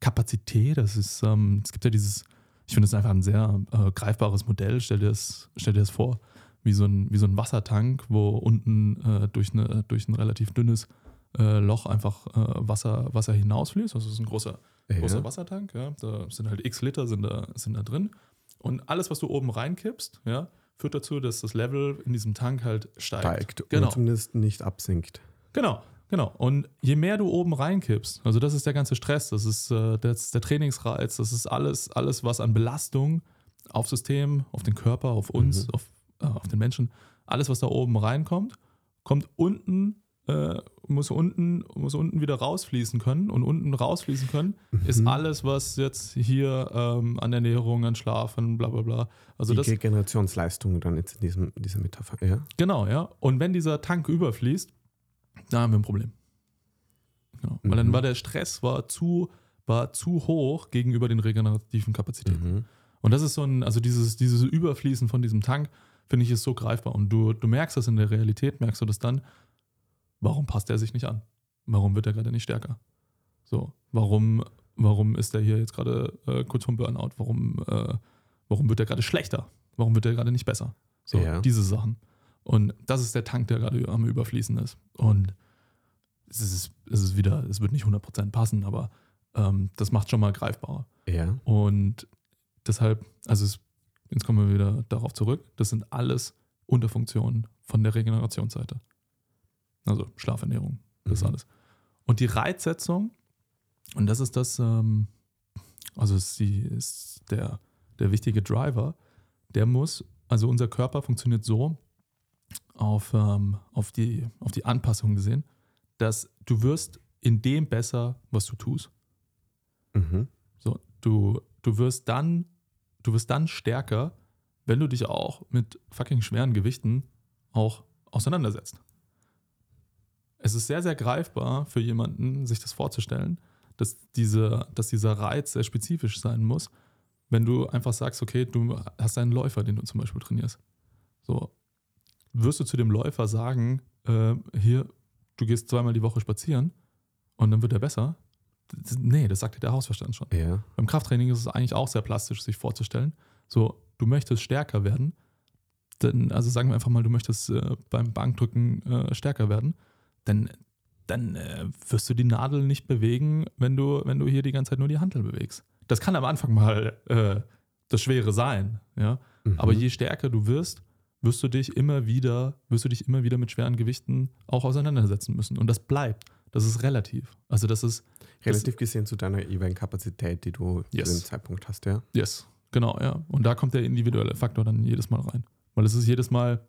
Kapazität, das ist, ähm, es gibt ja dieses, ich finde es einfach ein sehr äh, greifbares Modell, stell dir das, stell dir das vor, wie so ein, wie so ein Wassertank, wo unten äh, durch, eine, durch ein relativ dünnes äh, Loch einfach äh, Wasser, Wasser hinausfließt. Also es ist ein großer, großer Ja. Wassertank, ja. Da sind halt x Liter sind da, sind da drin. Und alles, was du oben reinkippst, ja, führt dazu, dass das Level in diesem Tank halt steigt. Steigt Genau. und zumindest nicht absinkt. Genau, genau. Und je mehr du oben reinkippst, also das ist der ganze Stress, das ist, äh, das ist der Trainingsreiz, das ist alles, alles, was an Belastung auf System, auf den Körper, auf uns, Mhm. auf, äh, auf den Menschen, alles, was da oben reinkommt, kommt unten, äh, muss unten, muss unten wieder rausfließen können. Und unten rausfließen können ist Mhm. alles, was jetzt hier ähm, an Ernährung, an Schlaf, an bla bla bla. Also die das, Regenerationsleistung dann jetzt in diesem, dieser Metapher. Ja. Genau, ja. Und wenn dieser Tank überfließt, da haben wir ein Problem. Genau. Weil dann Mhm. war der Stress war zu, war zu hoch gegenüber den regenerativen Kapazitäten. Mhm. Und das ist so ein, also dieses, dieses Überfließen von diesem Tank, finde ich, ist so greifbar. Und du, du merkst das in der Realität, merkst du das dann, warum passt er sich nicht an? Warum wird er gerade nicht stärker? So, warum, warum ist er hier jetzt gerade äh, kurz vom Burnout? Warum, äh, warum wird er gerade schlechter? Warum wird er gerade nicht besser? So, Ja. diese Sachen. Und das ist der Tank, der gerade am Überfließen ist. Und es ist, es ist wieder, es wird nicht 100% passen, aber ähm, das macht schon mal greifbarer. Ja. Und deshalb, also es, jetzt kommen wir wieder darauf zurück, das sind alles Unterfunktionen von der Regenerationsseite. Also Schlafernährung, das Mhm. alles. Und die Reizsetzung, und das ist das, ähm, also ist, die, ist der, der wichtige Driver, der muss, also unser Körper funktioniert so auf, ähm, auf, die, auf die Anpassung gesehen, dass du wirst in dem besser, was du tust. Mhm. So, du, du wirst dann, du wirst dann stärker, wenn du dich auch mit fucking schweren Gewichten auch auseinandersetzt. Es ist sehr, sehr greifbar für jemanden, sich das vorzustellen, dass, diese, dass dieser Reiz sehr spezifisch sein muss, wenn du einfach sagst, okay, du hast einen Läufer, den du zum Beispiel trainierst. So, wirst du zu dem Läufer sagen, äh, hier, du gehst zweimal die Woche spazieren und dann wird er besser? Das- Nee, das sagt dir der Hausverstand schon. Ja. Beim Krafttraining ist es eigentlich auch sehr plastisch, sich vorzustellen. So, du möchtest stärker werden. Dann, also sagen wir einfach mal, du möchtest äh, beim Bankdrücken äh, stärker werden. Dann, dann äh, wirst du die Nadel nicht bewegen, wenn du, wenn du hier die ganze Zeit nur die Handel bewegst. Das kann am Anfang mal äh, das Schwere sein, ja. Mhm. Aber je stärker du wirst, wirst du dich immer wieder, wirst du dich immer wieder mit schweren Gewichten auch auseinandersetzen müssen. Und das bleibt. Das ist relativ. Also das ist Relativ gesehen zu deiner jeweiligen Kapazität, die du Yes. zu dem Zeitpunkt hast, ja. Yes, genau, ja. Und da kommt der individuelle Faktor dann jedes Mal rein. Weil es ist jedes Mal,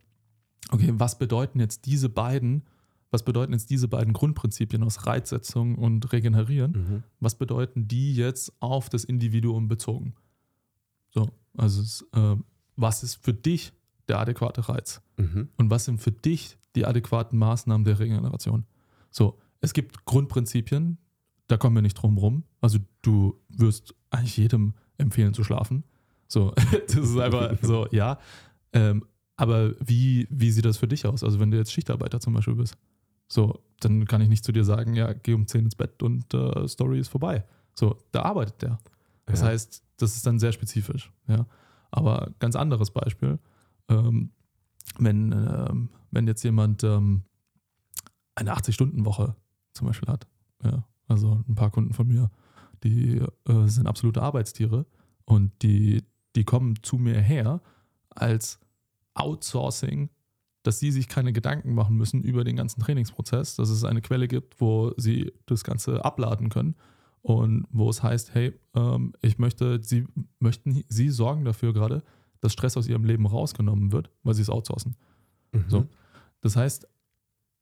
okay, was bedeuten jetzt diese beiden, was bedeuten jetzt diese beiden Grundprinzipien aus Reizsetzung und Regenerieren? Mhm. Was bedeuten die jetzt auf das Individuum bezogen? So, also es, äh, was ist für dich der adäquate Reiz? Mhm. und was sind für dich die adäquaten Maßnahmen der Regeneration? So, es gibt Grundprinzipien, da kommen wir nicht drum rum. Also du wirst eigentlich jedem empfehlen zu schlafen. So, das ist einfach so, ja. Ähm, aber wie, wie sieht das für dich aus? Also wenn du jetzt Schichtarbeiter zum Beispiel bist, so, dann kann ich nicht zu dir sagen, ja, geh um 10 ins Bett und äh, Story ist vorbei. So, da arbeitet der. Das Ja. heißt, das ist dann sehr spezifisch. Ja. Aber ganz anderes Beispiel, ähm, wenn, ähm, wenn jetzt jemand ähm, eine 80-Stunden-Woche zum Beispiel hat, ja, also ein paar Kunden von mir, die äh, sind absolute Arbeitstiere und die, die kommen zu mir her als Outsourcing, dass sie sich keine Gedanken machen müssen über den ganzen Trainingsprozess, dass es eine Quelle gibt, wo sie das Ganze abladen können und wo es heißt, hey, ähm, ich möchte, sie möchten, sie sorgen dafür gerade, dass Stress aus ihrem Leben rausgenommen wird, weil sie es outsourcen. Mhm. So. Das heißt,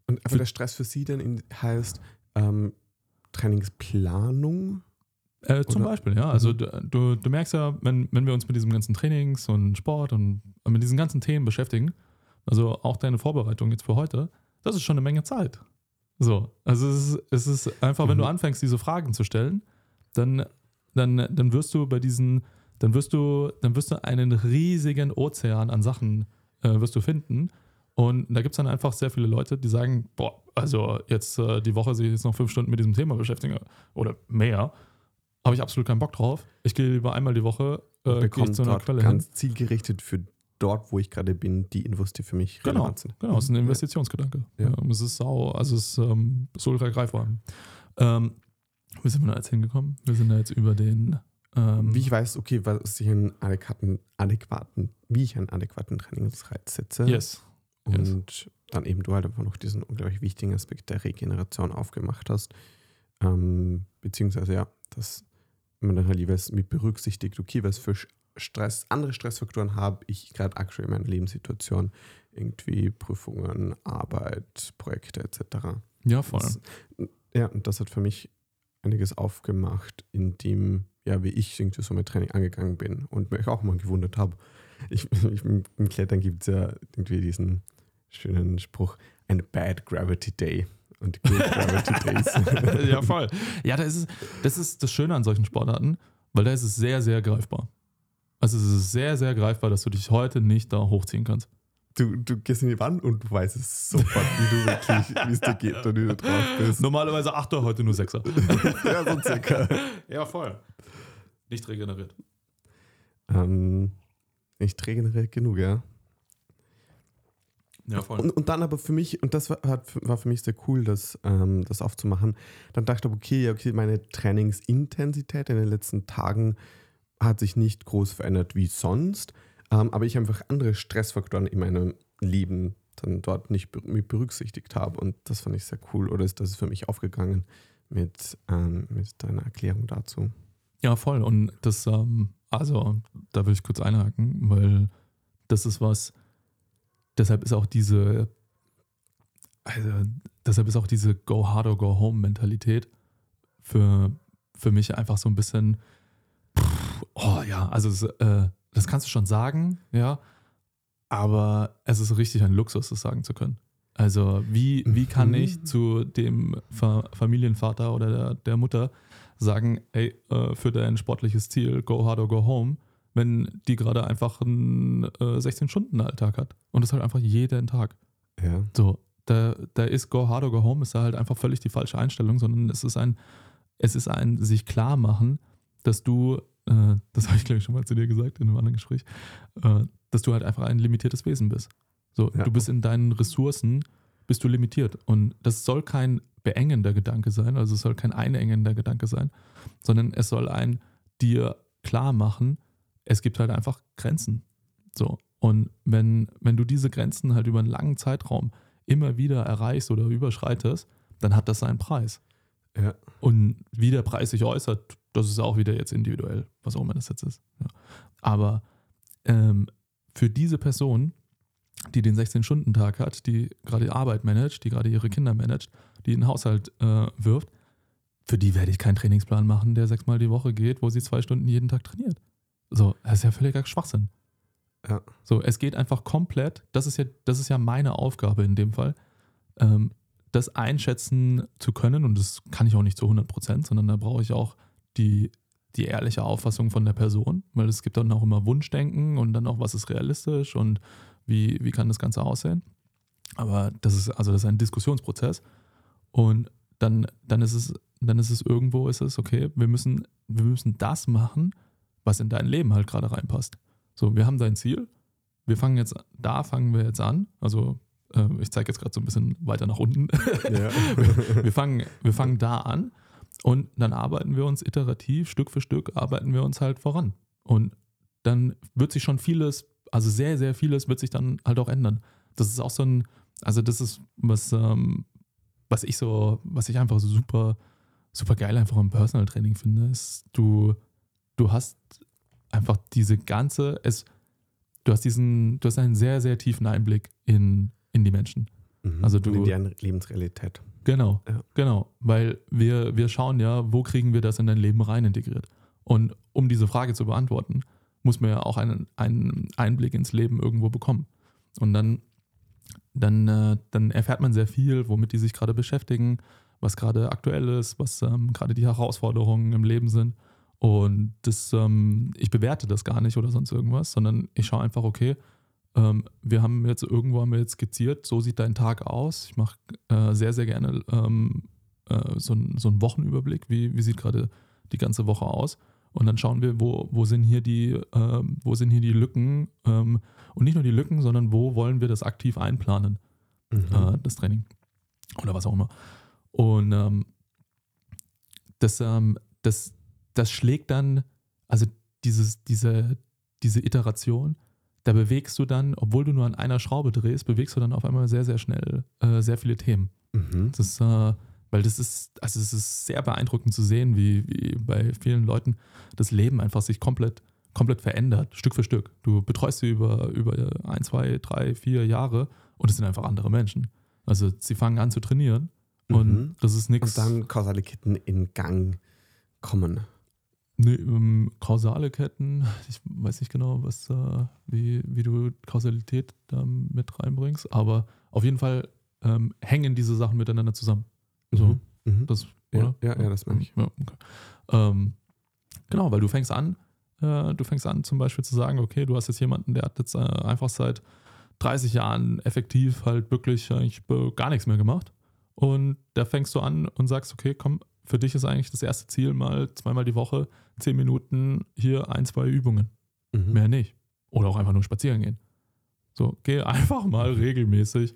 Und aber der Stress für Sie dann in, heißt ähm, Trainingsplanung? Äh, zum Beispiel, ja. Also Mhm. du, du, merkst ja, wenn, wenn wir uns mit diesem ganzen Trainings und Sport und mit diesen ganzen Themen beschäftigen, also auch deine Vorbereitung jetzt für heute, das ist schon eine Menge Zeit. So, also es ist, es ist einfach, wenn Mhm. du anfängst, diese Fragen zu stellen, dann, dann, dann wirst du bei diesen, dann wirst du, dann wirst du einen riesigen Ozean an Sachen äh, wirst du finden. Und da gibt es dann einfach sehr viele Leute, die sagen, boah, also jetzt äh, die Woche sich jetzt noch fünf Stunden mit diesem Thema beschäftigen oder mehr, habe ich absolut keinen Bock drauf. Ich gehe lieber einmal die Woche äh, gehe zu einer Quelle hin. ganz zielgerichtet für dort, wo ich gerade bin, die Infos, die für mich Genau, relevant sind. genau, es ist ein Ja. Investitionsgedanke. Ja. Ja. es ist sau, also es ist, ähm, ist ultra greifbar. Ähm, wie sind wir da jetzt hingekommen? Wir sind da jetzt über den ähm, Wie ich weiß, okay, was ich einen adäquaten, adäquaten, wie ich einen adäquaten Trainingsreiz setze. Yes. Und dann eben du halt einfach noch diesen unglaublich wichtigen Aspekt der Regeneration aufgemacht hast. Ähm, beziehungsweise ja, dass man dann halt jeweils mit berücksichtigt, okay, was für Stress, andere Stressfaktoren habe ich gerade aktuell in meiner Lebenssituation, irgendwie Prüfungen, Arbeit, Projekte etc. Ja, voll. Das, ja, und das hat für mich einiges aufgemacht, in dem, ja, wie ich irgendwie so mit Training angegangen bin und mich auch mal gewundert habe. Ich, ich, Im Klettern gibt es ja irgendwie diesen schönen Spruch, ein Bad Gravity Day und Good Gravity Days. ja, voll. Ja, da ist es, das ist das Schöne an solchen Sportarten, weil da ist es sehr, sehr greifbar. Also es ist sehr, sehr greifbar, dass du dich heute nicht da hochziehen kannst. Du, du gehst in die Wand und du weißt es sofort, wie du wirklich, wie es dir geht, wenn du da drauf bist. Normalerweise Achter, heute nur Sechser. ja, so circa. ja, voll. Nicht regeneriert. Ähm, ich regeneriere genug, ja. Ja, voll. Und, und dann aber für mich, und das war, war für mich sehr cool, das, ähm, das aufzumachen, dann dachte ich, okay, okay, meine Trainingsintensität in den letzten Tagen hat sich nicht groß verändert wie sonst, aber ich einfach andere Stressfaktoren in meinem Leben dann dort nicht berücksichtigt habe und das fand ich sehr cool oder ist das für mich aufgegangen mit, ähm, mit deiner Erklärung dazu. Ja, voll. Und das, ähm, also, da will ich kurz einhaken, weil das ist was, deshalb ist auch diese, also, deshalb ist auch diese Go hard or go home Mentalität für, für mich einfach so ein bisschen, pff, oh ja, also, es, äh, das kannst du schon sagen, ja, aber es ist richtig ein Luxus, das sagen zu können. Also, wie, wie kann Mhm. ich zu dem Fa Familienvater oder der, der Mutter sagen, ey, äh, für dein sportliches Ziel, go hard or go home, wenn die gerade einfach einen äh, 16-Stunden-Alltag hat. Und das halt einfach jeden Tag. Ja. So, da, da ist go hard or go home, ist da halt einfach völlig die falsche Einstellung, sondern es ist ein, es ist ein sich klar machen, dass du, äh, das habe ich glaube ich schon mal zu dir gesagt in einem anderen Gespräch, äh, dass du halt einfach ein limitiertes Wesen bist. So, Ja. du bist in deinen Ressourcen, bist du limitiert. Und das soll kein beengender Gedanke sein, also es soll kein einengender Gedanke sein, sondern es soll ein dir klar machen, es gibt halt einfach Grenzen. So. Und wenn, wenn du diese Grenzen halt über einen langen Zeitraum immer wieder erreichst oder überschreitest, dann hat das seinen Preis. Ja. Und wie der Preis sich äußert, das ist auch wieder jetzt individuell, was auch immer das jetzt ist. Ja. Aber ähm, für diese Person, die den 16-Stunden-Tag hat, die gerade die Arbeit managt, die gerade ihre Kinder managt, die einen Haushalt äh, wirft, für die werde ich keinen Trainingsplan machen, der sechsmal die Woche geht, wo sie zwei Stunden jeden Tag trainiert. So, das ist ja völliger Schwachsinn. Ja. So, es geht einfach komplett, das ist ja, das ist ja meine Aufgabe in dem Fall, ähm, das einschätzen zu können und das kann ich auch nicht zu 100 Prozent, sondern da brauche ich auch die, die ehrliche Auffassung von der Person, weil es gibt dann auch immer Wunschdenken und dann auch, was ist realistisch und wie, wie kann das Ganze aussehen. Aber das ist, also das ist ein Diskussionsprozess und dann, dann ist es, dann ist es irgendwo, ist es, okay, wir müssen, wir müssen das machen, was in dein Leben halt gerade reinpasst. So, wir haben dein Ziel, wir fangen jetzt, da fangen wir jetzt an, also äh, ich zeige jetzt gerade so ein bisschen weiter nach unten. Ja. wir, fangen, wir fangen da an und dann arbeiten wir uns iterativ, Stück für Stück, arbeiten wir uns halt voran. Und dann wird sich schon vieles, also sehr, sehr vieles wird sich dann halt auch ändern. Das ist auch so ein, also das ist was, ähm, was ich so, was ich einfach so super, super geil einfach im Personal Training finde, ist, du, du hast einfach diese ganze, es, du hast diesen, du hast einen sehr, sehr tiefen Einblick in, in die Menschen. Mhm. Also Und du- in deren Lebensrealität. Genau, Ja. genau. Weil wir, wir schauen ja, wo kriegen wir das in dein Leben rein integriert. Und um diese Frage zu beantworten, muss man ja auch einen, einen Einblick ins Leben irgendwo bekommen. Und dann, dann, äh, dann erfährt man sehr viel, womit die sich gerade beschäftigen, was gerade aktuell ist, was ähm, gerade die Herausforderungen im Leben sind. Und das, ähm, ich bewerte das gar nicht oder sonst irgendwas, sondern ich schaue einfach, okay, ähm, wir haben jetzt irgendwo haben wir jetzt skizziert, so sieht dein Tag aus. Ich mache äh, sehr, sehr gerne ähm, äh, so, ein- so einen Wochenüberblick, wie, wie sieht gerade die ganze Woche aus. Und dann schauen wir, wo, wo sind hier die, ähm, wo sind hier die Lücken ähm, und nicht nur die Lücken, sondern wo wollen wir das aktiv einplanen, Mhm. äh, das Training oder was auch immer. Und ähm, das, ähm, das, das schlägt dann, also dieses, diese, diese Iteration, da bewegst du dann, obwohl du nur an einer Schraube drehst, bewegst du dann auf einmal sehr, sehr schnell äh, sehr viele Themen. Mhm. Das ist, äh, weil das ist, also es ist sehr beeindruckend zu sehen, wie, wie bei vielen Leuten das Leben einfach sich komplett, komplett verändert, Stück für Stück. Du betreust sie über, über ein, zwei, drei, vier Jahre und es sind einfach andere Menschen. Also sie fangen an zu trainieren und Mhm. das ist nichts. Und dann kausale Ketten in Gang kommen. Nee, ähm, kausale Ketten, ich weiß nicht genau, was, äh, wie, wie du Kausalität da mit reinbringst, aber auf jeden Fall ähm, hängen diese Sachen miteinander zusammen. So, Mhm. Mhm. das, Ja, oder? ja, ja, das meine ich. Ja, okay. ähm, genau, weil du fängst an, äh, du fängst an zum Beispiel zu sagen, okay, du hast jetzt jemanden, der hat jetzt äh, einfach seit 30 Jahren effektiv halt wirklich äh, gar nichts mehr gemacht. Und da fängst du an und sagst, okay, komm, für dich ist eigentlich das erste Ziel mal zweimal die Woche, 10 Minuten hier ein, zwei Übungen. Mhm. Mehr nicht. Oder auch einfach nur spazieren gehen. So, geh einfach mal regelmäßig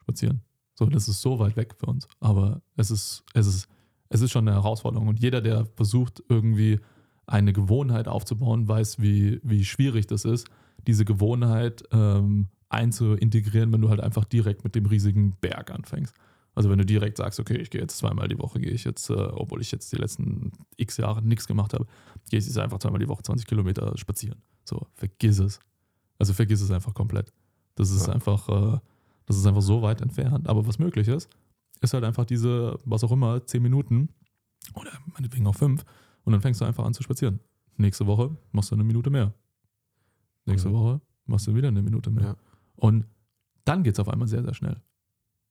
spazieren. So, das ist so weit weg für uns. Aber es ist, es ist, es ist schon eine Herausforderung. Und jeder, der versucht, irgendwie eine Gewohnheit aufzubauen, weiß, wie, wie schwierig das ist, diese Gewohnheit ähm, einzuintegrieren, wenn du halt einfach direkt mit dem riesigen Berg anfängst. Also wenn du direkt sagst, okay, ich gehe jetzt zweimal die Woche, gehe ich jetzt, äh, obwohl ich jetzt die letzten x Jahre nichts gemacht habe, gehe ich jetzt einfach zweimal die Woche 20 Kilometer spazieren. So, vergiss es. Also vergiss es einfach komplett. Das ist Ja. einfach, äh, das ist einfach so weit entfernt. Aber was möglich ist, ist halt einfach diese, was auch immer, 10 Minuten oder meinetwegen auch 5 und dann fängst du einfach an zu spazieren. Nächste Woche machst du eine Minute mehr. Nächste Mhm. Woche machst du wieder eine Minute mehr. Ja. Und dann geht es auf einmal sehr, sehr schnell.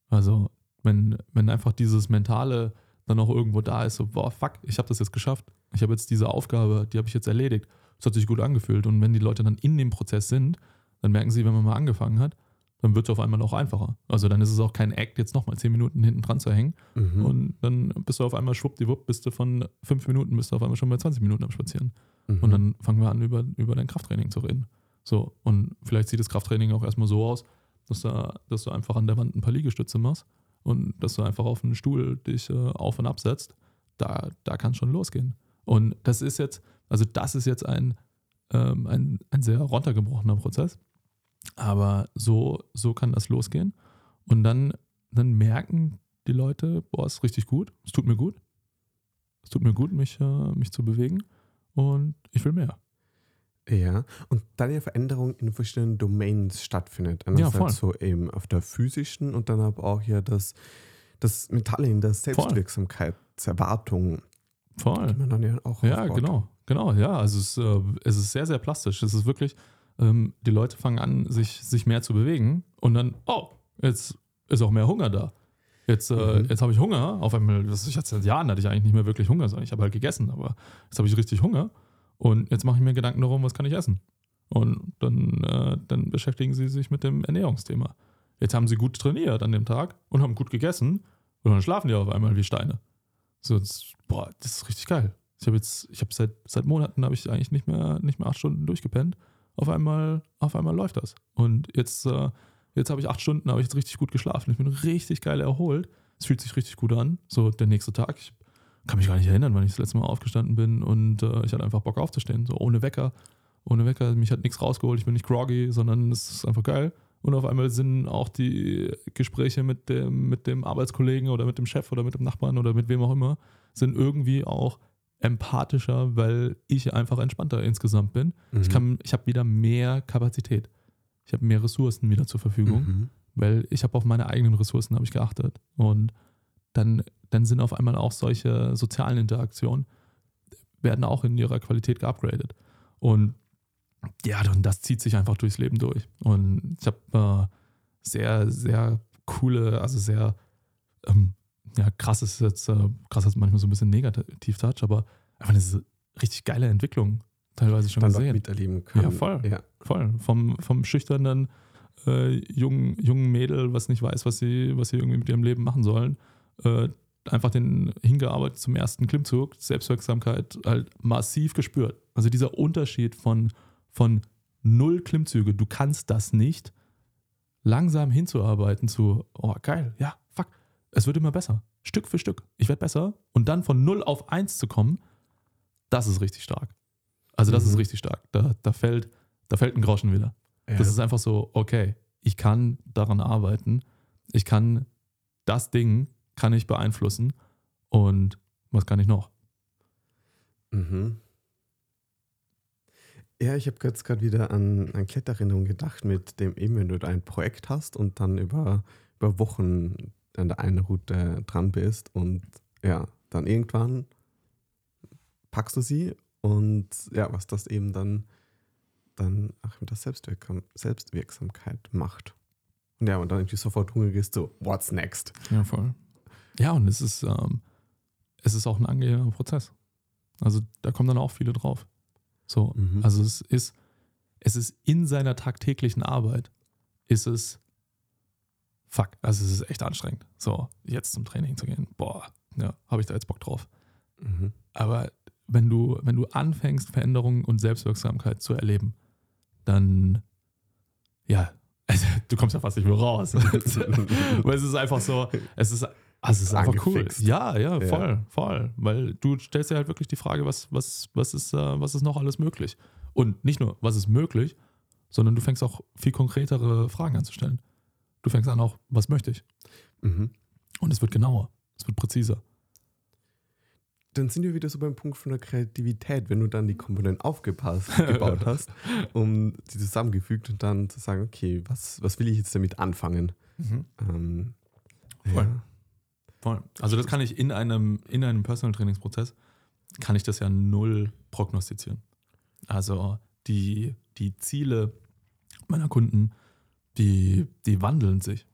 Also, wenn, wenn einfach dieses Mentale dann auch irgendwo da ist, so, boah, fuck, ich habe das jetzt geschafft. Ich habe jetzt diese Aufgabe, die habe ich jetzt erledigt. Es hat sich gut angefühlt. Und wenn die Leute dann in dem Prozess sind, dann merken sie, wenn man mal angefangen hat, dann wird es auf einmal auch einfacher. Also dann ist es auch kein Act, jetzt nochmal 10 Minuten hinten dran zu hängen. Mhm. Und dann bist du auf einmal schwuppdiwupp, bist du von 5 Minuten, bist du auf einmal schon bei 20 Minuten am Spazieren. Mhm. Und dann fangen wir an, über, über dein Krafttraining zu reden. So, und vielleicht sieht das Krafttraining auch erstmal so aus, dass, da, dass du einfach an der Wand ein paar Liegestütze machst und dass du einfach auf einen Stuhl dich äh, auf und absetzt. Da, da kann es schon losgehen. Und das ist jetzt, also das ist jetzt ein, ähm, ein, ein sehr runtergebrochener Prozess. Aber so, so kann das losgehen. Und dann, dann merken die Leute, boah, ist richtig gut, es tut mir gut. Es tut mir gut, mich, äh, mich zu bewegen. Und ich will mehr. Ja, und dann ja Veränderung in verschiedenen Domains stattfindet. Ja, Einerseits so eben auf der physischen und dann aber auch ja das, das Mentale in der Selbstwirksamkeitserwartung, Voll. die man dann ja auch Ja, aufbaut. genau, genau, ja. Also es, äh, es ist sehr, sehr plastisch. Es ist wirklich, ähm, die Leute fangen an, sich, sich mehr zu bewegen und dann, oh, jetzt ist auch mehr Hunger da. Jetzt, äh, Mhm. jetzt habe ich Hunger. Auf einmal, das, ich hatte seit Jahren hatte ich eigentlich nicht mehr wirklich Hunger, sondern ich habe halt gegessen, aber jetzt habe ich richtig Hunger und jetzt mache ich mir Gedanken darum, was kann ich essen. Und dann, äh, dann beschäftigen sie sich mit dem Ernährungsthema. Jetzt haben sie gut trainiert an dem Tag und haben gut gegessen und dann schlafen die auf einmal wie Steine. So, das, boah, das ist richtig geil. Ich habe jetzt, ich habe seit, seit Monaten habe ich eigentlich nicht mehr, nicht mehr acht Stunden durchgepennt. Auf einmal, auf einmal läuft das. Und jetzt, äh, jetzt habe ich acht Stunden, habe ich jetzt richtig gut geschlafen. Ich bin richtig geil erholt. Es fühlt sich richtig gut an. So der nächste Tag. Ich kann mich gar nicht erinnern, wann ich das letzte Mal aufgestanden bin und äh, ich hatte einfach Bock aufzustehen. So ohne Wecker. Ohne Wecker. Mich hat nichts rausgeholt. Ich bin nicht groggy, sondern es ist einfach geil. Und auf einmal sind auch die Gespräche mit dem, mit dem Arbeitskollegen oder mit dem Chef oder mit dem Nachbarn oder mit wem auch immer, sind irgendwie auch empathischer, weil ich einfach entspannter insgesamt bin. Ich, Mhm. kann- ich habe wieder mehr Kapazität. ich habe mehr Ressourcen wieder zur Verfügung, Mhm. weil ich habe auf meine eigenen Ressourcen habe ich geachtet. Und dann, dann sind auf einmal auch solche sozialen Interaktionen, werden auch in ihrer Qualität geupgradet. Und ja, und das zieht sich einfach durchs Leben durch. Und ich habe äh, sehr, sehr coole, also sehr ähm, ja, krass ist jetzt, äh, krass ist manchmal so ein bisschen Negativ-Touch, aber einfach eine richtig geile Entwicklung teilweise schon Dann gesehen. miterleben können. Ja, voll. Ja. Voll. Vom, vom schüchternen äh, jungen, jungen Mädel, was nicht weiß, was sie, was sie irgendwie mit ihrem Leben machen sollen, äh, einfach den hingearbeitet zum ersten Klimmzug, Selbstwirksamkeit halt massiv gespürt. Also dieser Unterschied von, von null Klimmzüge, du kannst das nicht, langsam hinzuarbeiten zu, oh geil, ja, fuck, es wird immer besser. Stück für Stück. Ich werde besser. Und dann von 0 auf 1 zu kommen, das ist richtig stark. Also das Mhm. ist richtig stark. Da, da, fällt, da fällt ein Groschen wieder. Ja. Das ist einfach so, okay, ich kann daran arbeiten. Ich kann das Ding, kann ich beeinflussen. Und was kann ich noch? Mhm. Ja, ich habe jetzt gerade wieder an, an Klettererinnerung gedacht, mit dem eben, wenn du ein Projekt hast und dann über, über Wochen an der einen Route dran bist und ja, dann irgendwann packst du sie und ja, was das eben dann, dann auch mit der Selbstwirksam Selbstwirksamkeit macht. Und ja, und dann irgendwie sofort hungrig ist, so, what's next? Ja, voll. Ja, und es ist, ähm, es ist auch ein angenehmer Prozess. Also da kommen dann auch viele drauf. So, Mhm. also es ist, es ist in seiner tagtäglichen Arbeit, ist es, fuck, also es ist echt anstrengend. So, jetzt zum Training zu gehen, boah, ja, habe ich da jetzt Bock drauf. Mhm. Aber wenn du, wenn du anfängst, Veränderungen und Selbstwirksamkeit zu erleben, dann, ja, also, du kommst ja fast nicht mehr raus. Weil es ist einfach so, es ist, also es ist einfach cool. Angefixt. Ja, ja, Ja. voll, voll. Weil du stellst dir halt wirklich die Frage, was, was, was, ist, äh, was ist noch alles möglich? Und nicht nur, was ist möglich, sondern du fängst auch viel konkretere Fragen an zu stellen. Du fängst an auch, was möchte ich? Mhm. Und es wird genauer, es wird präziser. dann sind wir wieder so beim Punkt von der Kreativität, wenn du dann die Komponenten aufgepasst, gebaut hast, um die zusammengefügt und dann zu sagen, okay, was, was will ich jetzt damit anfangen? Ähm, Voll. ja. Voll. Also das kann ich in einem, in einem Personal Trainingsprozess, kann ich das ja null prognostizieren. Also die, die Ziele meiner Kunden, die, die wandeln sich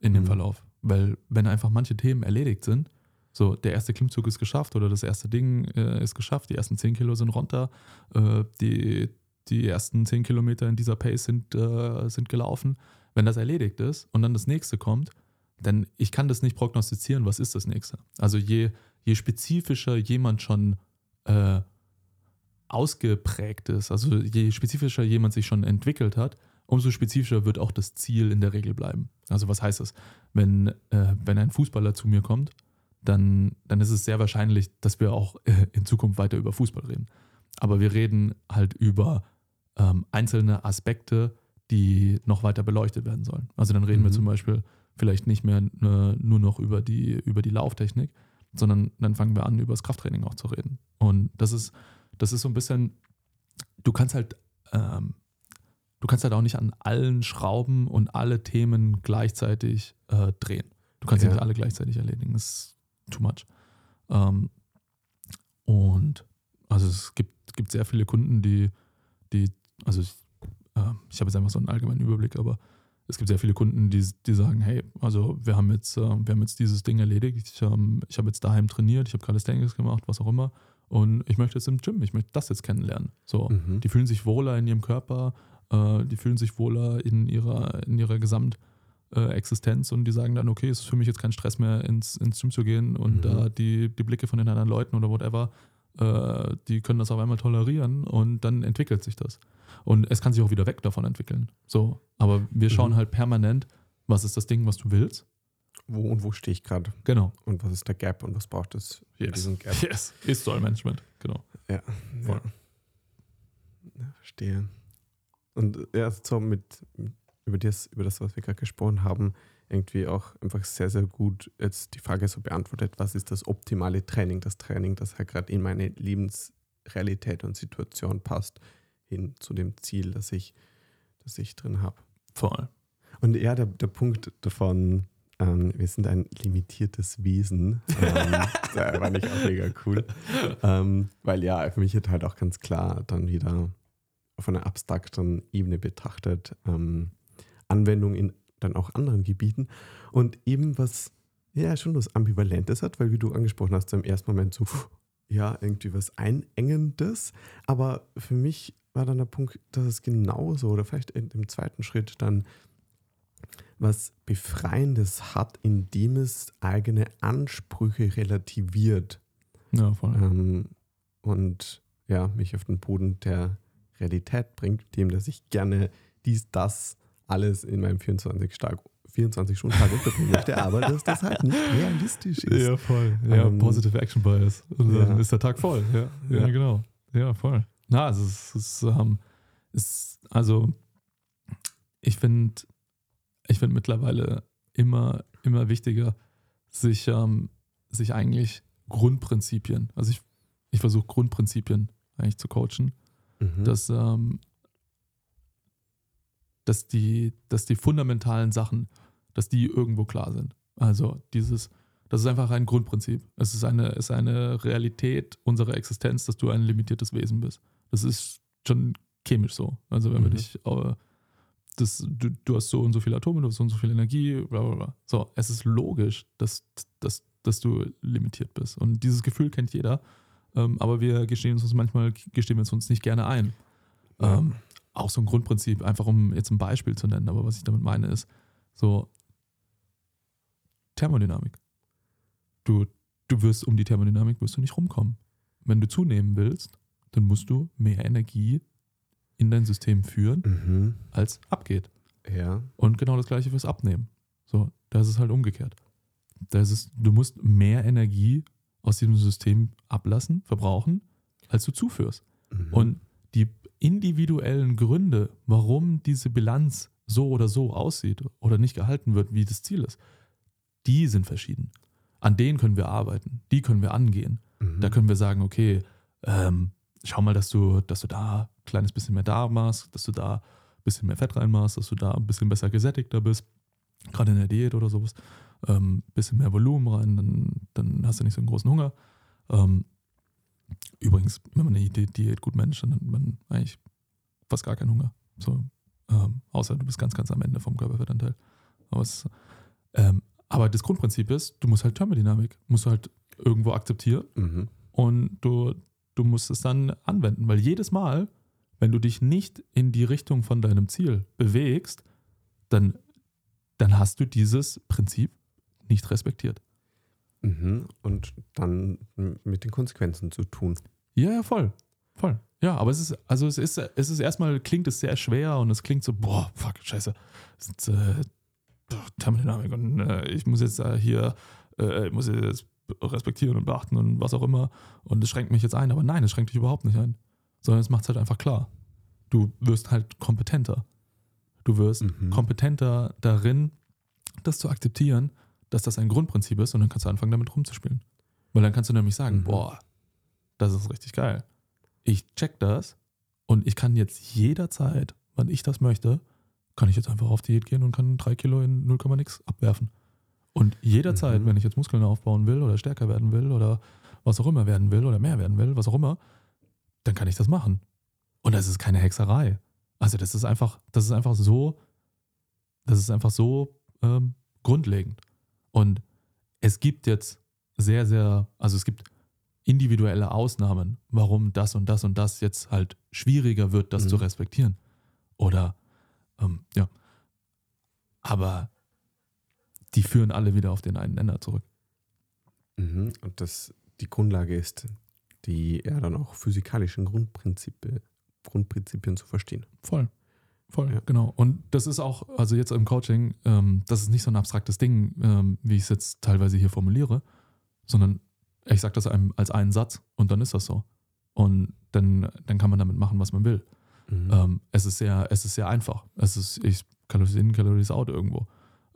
in dem Mhm. Verlauf. Weil wenn einfach manche Themen erledigt sind, so der erste Klimmzug ist geschafft oder das erste Ding äh, ist geschafft, die ersten 10 Kilo sind runter, äh, die, die ersten 10 Kilometer in dieser Pace sind, äh, sind gelaufen. Wenn das erledigt ist und dann das nächste kommt, denn ich kann das nicht prognostizieren, was ist das nächste. Also je, je spezifischer jemand schon äh, ausgeprägt ist, also je spezifischer jemand sich schon entwickelt hat, umso spezifischer wird auch das Ziel in der Regel bleiben. Also was heißt das? Wenn, äh, wenn ein Fußballer zu mir kommt, dann, dann ist es sehr wahrscheinlich, dass wir auch äh, in Zukunft weiter über Fußball reden. Aber wir reden halt über ähm, einzelne Aspekte, die noch weiter beleuchtet werden sollen. Also dann reden wir Mhm. zum Beispiel vielleicht nicht mehr äh, nur noch über die, über die Lauftechnik, sondern dann fangen wir an, über das Krafttraining auch zu reden. Und das ist, das ist so ein bisschen, du kannst halt, ähm, du kannst halt auch nicht an allen Schrauben und alle Themen gleichzeitig äh, drehen. Du kannst sie Ja. nicht alle gleichzeitig erledigen. Das ist too much. Ähm, und also es gibt, gibt sehr viele Kunden, die, die also ich, äh, ich habe jetzt einfach so einen allgemeinen Überblick, aber es gibt sehr viele Kunden, die, die sagen, hey, also wir haben jetzt, äh, wir haben jetzt dieses Ding erledigt, ich, ähm, ich habe jetzt daheim trainiert, ich habe Calisthenics gemacht, was auch immer und ich möchte jetzt im Gym, ich möchte das jetzt kennenlernen. So, Mhm. die fühlen sich wohler in ihrem Körper, äh, die fühlen sich wohler in ihrer, in ihrer Gesamtexistenz und die sagen dann, okay, es ist für mich jetzt kein Stress mehr, ins, ins Gym zu gehen und Mhm. da die, die Blicke von den anderen Leuten oder whatever, äh, die können das auf einmal tolerieren und dann entwickelt sich das. Und es kann sich auch wieder weg davon entwickeln. So, aber wir schauen Mhm. halt permanent, was ist das Ding, was du willst. Wo und wo stehe ich gerade? Genau. Und was ist der Gap und was braucht es für diesen Gap? Yes. Ist Soul Management, genau. Ja, Voll. ja. Verstehe. Und ja, so mit, über das, über das, was wir gerade gesprochen haben, irgendwie auch einfach sehr, sehr gut jetzt die Frage so beantwortet, was ist das optimale Training? Das Training, das halt gerade in meine Lebensrealität und Situation passt, hin zu dem Ziel, das ich, das ich drin habe. Voll. Und ja, der, der Punkt davon, ähm, wir sind ein limitiertes Wesen, ähm, da fand ich auch mega cool. Ähm, weil ja, für mich wird halt auch ganz klar dann wieder auf einer abstrakten Ebene betrachtet, ähm, Anwendung in dann auch anderen Gebieten und eben was ja schon was Ambivalentes hat, weil wie du angesprochen hast, im ersten Moment so, ja, irgendwie was Einengendes, aber für mich war dann der Punkt, dass es genauso oder vielleicht im zweiten Schritt dann was Befreiendes hat, indem es eigene Ansprüche relativiert. Ja, voll. Ähm, und ja, mich auf den Boden der Realität bringt, dem, dass ich gerne dies, das alles in meinem 24 Tag 24 Stunden Tag unterbringen möchte, aber dass das halt nicht realistisch ist. Ja, voll. Ja, Ähm, Positive Action Bias. Und dann ja. ist der Tag voll. Ja, ja, Ja. genau. Ja, voll. Na, also es ist, ähm, es, also ich finde, ich finde mittlerweile immer, immer wichtiger, sich, ähm, sich eigentlich Grundprinzipien, also ich, ich versuche Grundprinzipien eigentlich zu coachen, Mhm. dass, ähm, dass, die, dass die fundamentalen Sachen, dass die irgendwo klar sind. Also dieses, das ist einfach ein Grundprinzip. Es ist eine, ist eine Realität unserer Existenz, dass du ein limitiertes Wesen bist. Das ist schon chemisch so. Also wenn wir Mhm. dich, äh, das, du, du hast so und so viele Atome, du hast so und so viel Energie, bla bla bla. So, es ist logisch, dass, dass, dass du limitiert bist. Und dieses Gefühl kennt jeder. Ähm, aber wir gestehen uns manchmal, gestehen wir es uns nicht gerne ein. Ja. Auch so ein Grundprinzip, einfach um jetzt ein Beispiel zu nennen, aber was ich damit meine ist, so Thermodynamik. Du, du wirst um die Thermodynamik wirst du nicht rumkommen. Wenn du zunehmen willst, dann musst du mehr Energie in dein System führen, Mhm. als abgeht. Ja. Und genau das gleiche fürs Abnehmen. So, da ist es halt umgekehrt. Da ist es, du musst mehr Energie aus diesem System ablassen, verbrauchen, als du zuführst. Mhm. Und individuellen Gründe, warum diese Bilanz so oder so aussieht oder nicht gehalten wird, wie das Ziel ist, die sind verschieden. An denen können wir arbeiten, die können wir angehen. Mhm. Da können wir sagen, okay, ähm, schau mal, dass du, dass du da ein kleines bisschen mehr da machst, dass du da ein bisschen mehr Fett reinmachst, dass du da ein bisschen besser gesättigter bist, gerade in der Diät oder sowas. Ein bisschen mehr Volumen rein, dann, dann hast du nicht so einen großen Hunger. Ähm, übrigens, wenn man eine Di- Diät gut managt, dann hat man eigentlich fast gar keinen Hunger. So, ähm, außer du bist ganz, ganz am Ende vom Körperfettanteil. Aber, es, ähm, aber das Grundprinzip ist, du musst halt Thermodynamik, musst du halt irgendwo akzeptieren Mhm. und du, du musst es dann anwenden, weil jedes Mal, wenn du dich nicht in die Richtung von deinem Ziel bewegst, dann, dann hast du dieses Prinzip nicht respektiert. Mhm. Und dann mit den Konsequenzen zu tun. Ja, ja, voll. Voll. Ja, aber es ist, also es ist, es ist erstmal, klingt es sehr schwer und es klingt so, boah, fuck, scheiße. Es ist, äh, Thermodynamik und äh, ich muss jetzt äh, hier, äh, ich muss jetzt respektieren und beachten und was auch immer. Und es schränkt mich jetzt ein, aber nein, es schränkt dich überhaupt nicht ein. Sondern es macht es halt einfach klar. Du wirst halt kompetenter. Du wirst Mhm. kompetenter darin, das zu akzeptieren, dass das ein Grundprinzip ist und dann kannst du anfangen, damit rumzuspielen. Weil dann kannst du nämlich sagen, Mhm. boah, das ist richtig geil. Ich check das und ich kann jetzt jederzeit, wann ich das möchte, kann ich jetzt einfach auf Diät gehen und kann drei Kilo in 0, nix abwerfen. Und jederzeit, Mhm. wenn ich jetzt Muskeln aufbauen will oder stärker werden will oder was auch immer werden will oder mehr werden will, was auch immer, dann kann ich das machen. Und das ist keine Hexerei. Also das ist einfach, das ist einfach so, das ist einfach so ähm, grundlegend. Und es gibt jetzt sehr, sehr, also es gibt individuelle Ausnahmen, warum das und das und das jetzt halt schwieriger wird, das Mhm. zu respektieren. Oder ähm, ja. Aber die führen alle wieder auf den einen Nenner zurück. Mhm. Und das die Grundlage ist, die ja dann auch physikalischen Grundprinzipien, Grundprinzipien zu verstehen. Voll. Voll, Ja. genau. Und das ist auch, also jetzt im Coaching, ähm, das ist nicht so ein abstraktes Ding, ähm, wie ich es jetzt teilweise hier formuliere, sondern ich sage das einem als einen Satz und dann ist das so. Und dann, dann kann man damit machen, was man will. Mhm. Ähm, es, ist sehr, es ist sehr einfach. Es ist ich, Calories in, Calories out irgendwo.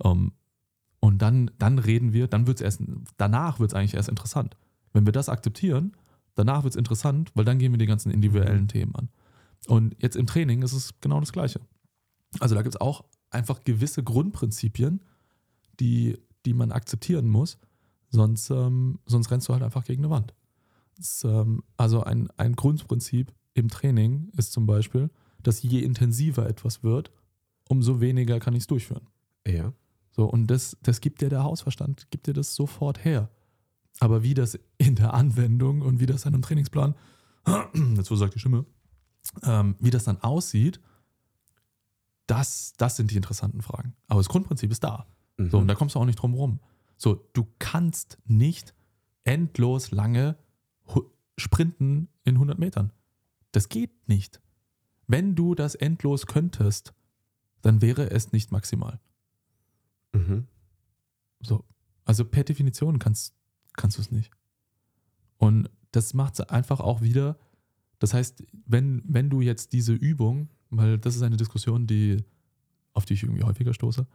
Ähm, und dann, dann reden wir, dann wird es erst, danach wird es eigentlich erst interessant. Wenn wir das akzeptieren, danach wird es interessant, weil dann gehen wir die ganzen individuellen Mhm. Themen an. Und jetzt im Training ist es genau das Gleiche. Also da gibt es auch einfach gewisse Grundprinzipien, die, die man akzeptieren muss, sonst, ähm, sonst rennst du halt einfach gegen eine Wand. Das, ähm, also ein, ein Grundprinzip im Training ist zum Beispiel, dass je intensiver etwas wird, umso weniger kann ich es durchführen. Ja. So, und das, das gibt dir der Hausverstand, gibt dir das sofort her. Aber wie das in der Anwendung und wie das dann im Trainingsplan, jetzt wo sagt die Stimme, ähm, wie das dann aussieht, das, das sind die interessanten Fragen. Aber das Grundprinzip ist da. Mhm. So, und da kommst du auch nicht drum rum. So, du kannst nicht endlos lange sprinten in 100 Metern. Das geht nicht. Wenn du das endlos könntest, dann wäre es nicht maximal. Mhm. So. Also per Definition kannst, kannst du es nicht. Und das macht es einfach auch wieder. Das heißt, wenn, wenn du jetzt diese Übung, weil das ist eine Diskussion, die, auf die ich irgendwie häufiger stoße,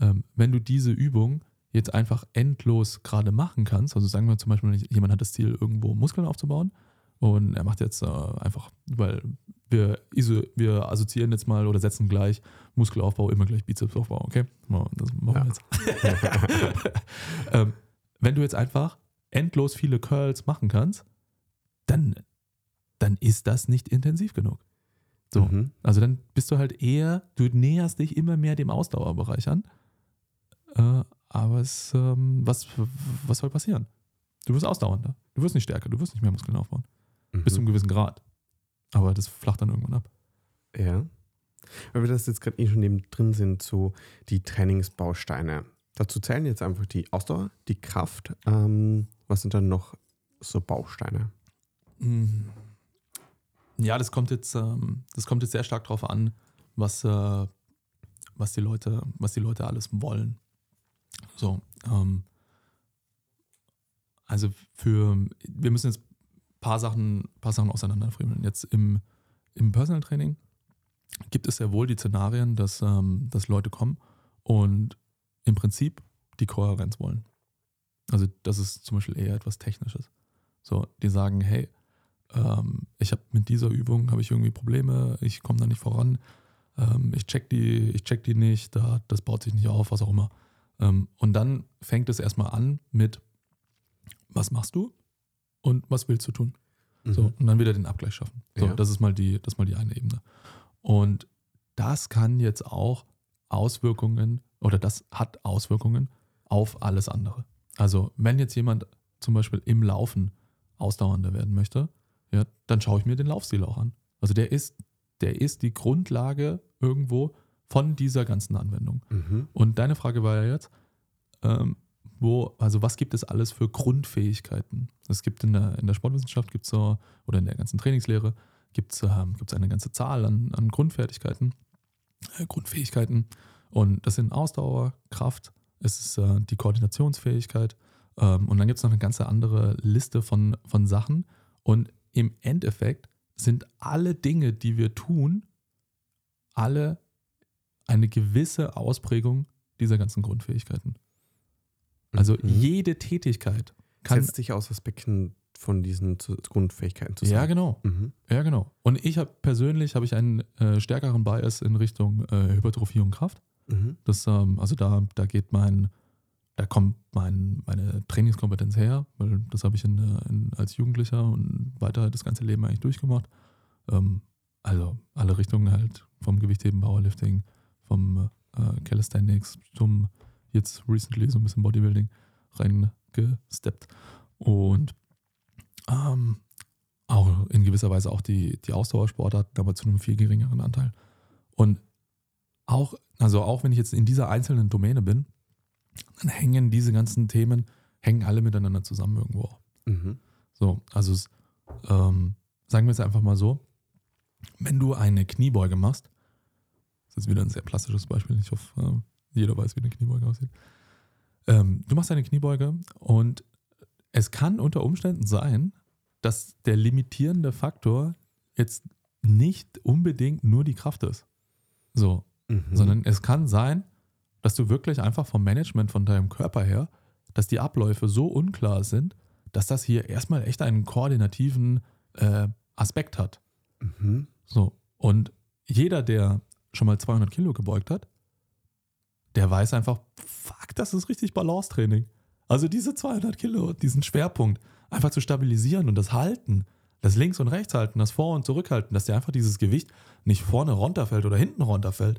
ähm, wenn du diese Übung jetzt einfach endlos gerade machen kannst, also sagen wir zum Beispiel, jemand hat das Ziel, irgendwo Muskeln aufzubauen und er macht jetzt äh, einfach, weil wir, wir assoziieren jetzt mal oder setzen gleich Muskelaufbau immer gleich Bizepsaufbau, okay? Das machen wir jetzt. ähm, wenn du jetzt einfach endlos viele Curls machen kannst, dann, dann ist das nicht intensiv genug. So. Mhm. Also dann bist du halt eher, du näherst dich immer mehr dem Ausdauerbereich an. Äh, aber es, ähm, was, was soll passieren? Du wirst ausdauernder. Du wirst nicht stärker, du wirst nicht mehr Muskeln aufbauen. Mhm. Bis zu einem gewissen Grad. Aber das flacht dann irgendwann ab. Ja. Weil wir das jetzt gerade eh schon neben drin sind, so die Trainingsbausteine. Dazu zählen jetzt einfach die Ausdauer, die Kraft. Ähm, was sind dann noch so Bausteine? Mm. Ja, das kommt jetzt, ähm, das kommt jetzt sehr stark darauf an, was, äh, was, die Leute, was die Leute alles wollen. So, ähm, also für, wir müssen jetzt ein paar Sachen, paar Sachen auseinanderfriemeln. Jetzt im, im Personal Training gibt es sehr wohl die Szenarien, dass, ähm, dass Leute kommen und im Prinzip die Kohärenz wollen. Also das ist zum Beispiel eher etwas Technisches. So, die sagen, hey, ähm, ich habe mit dieser Übung habe ich irgendwie Probleme, ich komme da nicht voran, ähm, ich check die, ich check die nicht, da, das baut sich nicht auf, was auch immer. Ähm, und dann fängt es erstmal an mit, was machst du und was willst du tun? So, Mhm. und dann wieder den Abgleich schaffen. So, Ja. das ist mal die, das ist mal die eine Ebene. Und das kann jetzt auch Auswirkungen oder das hat Auswirkungen auf alles andere. Also, wenn jetzt jemand zum Beispiel im Laufen ausdauernder werden möchte, ja, dann schaue ich mir den Laufstil auch an. Also der ist, der ist die Grundlage irgendwo von dieser ganzen Anwendung. Mhm. Und deine Frage war ja jetzt, ähm, wo, also was gibt es alles für Grundfähigkeiten? Es gibt in der, in der Sportwissenschaft gibt's so, oder in der ganzen Trainingslehre gibt es ähm, gibt's eine ganze Zahl an, an Grundfertigkeiten, äh, Grundfähigkeiten. Und das sind Ausdauer, Kraft, es ist äh, die Koordinationsfähigkeit. Ähm, und dann gibt es noch eine ganze andere Liste von, von Sachen. Und im Endeffekt sind alle Dinge, die wir tun, alle eine gewisse Ausprägung dieser ganzen Grundfähigkeiten. Also Mhm. jede Tätigkeit kann. Setzt sich aus Aspekten von diesen Grundfähigkeiten zusammen. Ja, genau. Mhm. Ja, genau. Und ich habe persönlich habe ich einen äh, stärkeren Bias in Richtung äh, Hypertrophie und Kraft. Mhm. Das, ähm, also da, da geht mein, da kommt mein, meine Trainingskompetenz her, weil das habe ich in, in, als Jugendlicher und weiter das ganze Leben eigentlich durchgemacht. Ähm, also alle Richtungen halt, vom Gewichtheben, Powerlifting, vom äh, Calisthenics zum jetzt recently so ein bisschen Bodybuilding reingesteppt. Und ähm, auch in gewisser Weise auch die, die Ausdauersportarten, aber zu einem viel geringeren Anteil. Und auch, also auch wenn ich jetzt in dieser einzelnen Domäne bin, dann hängen diese ganzen Themen, hängen alle miteinander zusammen irgendwo auch. Mhm. So, also es, ähm, sagen wir es einfach mal so, wenn du eine Kniebeuge machst, das ist wieder ein sehr plastisches Beispiel, ich hoffe, äh, jeder weiß, wie eine Kniebeuge aussieht. Ähm, du machst eine Kniebeuge und es kann unter Umständen sein, dass der limitierende Faktor jetzt nicht unbedingt nur die Kraft ist. So, Mhm. sondern es kann sein, dass du wirklich einfach vom Management von deinem Körper her, dass die Abläufe so unklar sind, dass das hier erstmal echt einen koordinativen äh, Aspekt hat. Mhm. So. Und jeder, der schon mal 200 Kilo gebeugt hat, der weiß einfach, fuck, das ist richtig Balance-Training. Also diese 200 Kilo, diesen Schwerpunkt einfach zu stabilisieren und das Halten, das Links- und Rechtshalten, das Vor- und Zurückhalten, dass dir einfach dieses Gewicht nicht vorne runterfällt oder hinten runterfällt,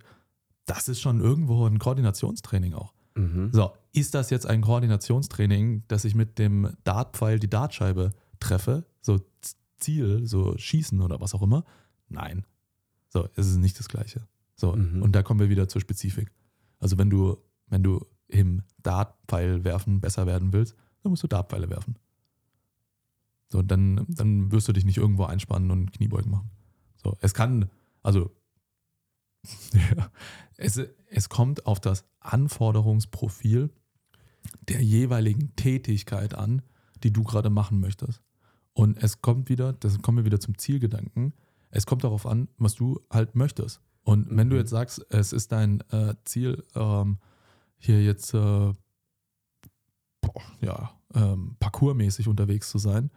das ist schon irgendwo ein Koordinationstraining auch. Mhm. So, ist das jetzt ein Koordinationstraining, dass ich mit dem Dartpfeil die Dartscheibe treffe, so Ziel, so schießen oder was auch immer? Nein. So, es ist nicht das Gleiche. So, Mhm. und da kommen wir wieder zur Spezifik. Also, wenn du, wenn du im Dartpfeil werfen besser werden willst, dann musst du Dartpfeile werfen. So, dann, dann wirst du dich nicht irgendwo einspannen und Kniebeugen machen. So, es kann, also, ja, es, es kommt auf das Anforderungsprofil der jeweiligen Tätigkeit an, die du gerade machen möchtest. Und es kommt wieder, das kommen wir wieder zum Zielgedanken, es kommt darauf an, was du halt möchtest. Und wenn du Mhm. jetzt sagst, es ist dein äh, Ziel, ähm, hier jetzt äh, boah, ja, ähm, parkourmäßig unterwegs zu sein,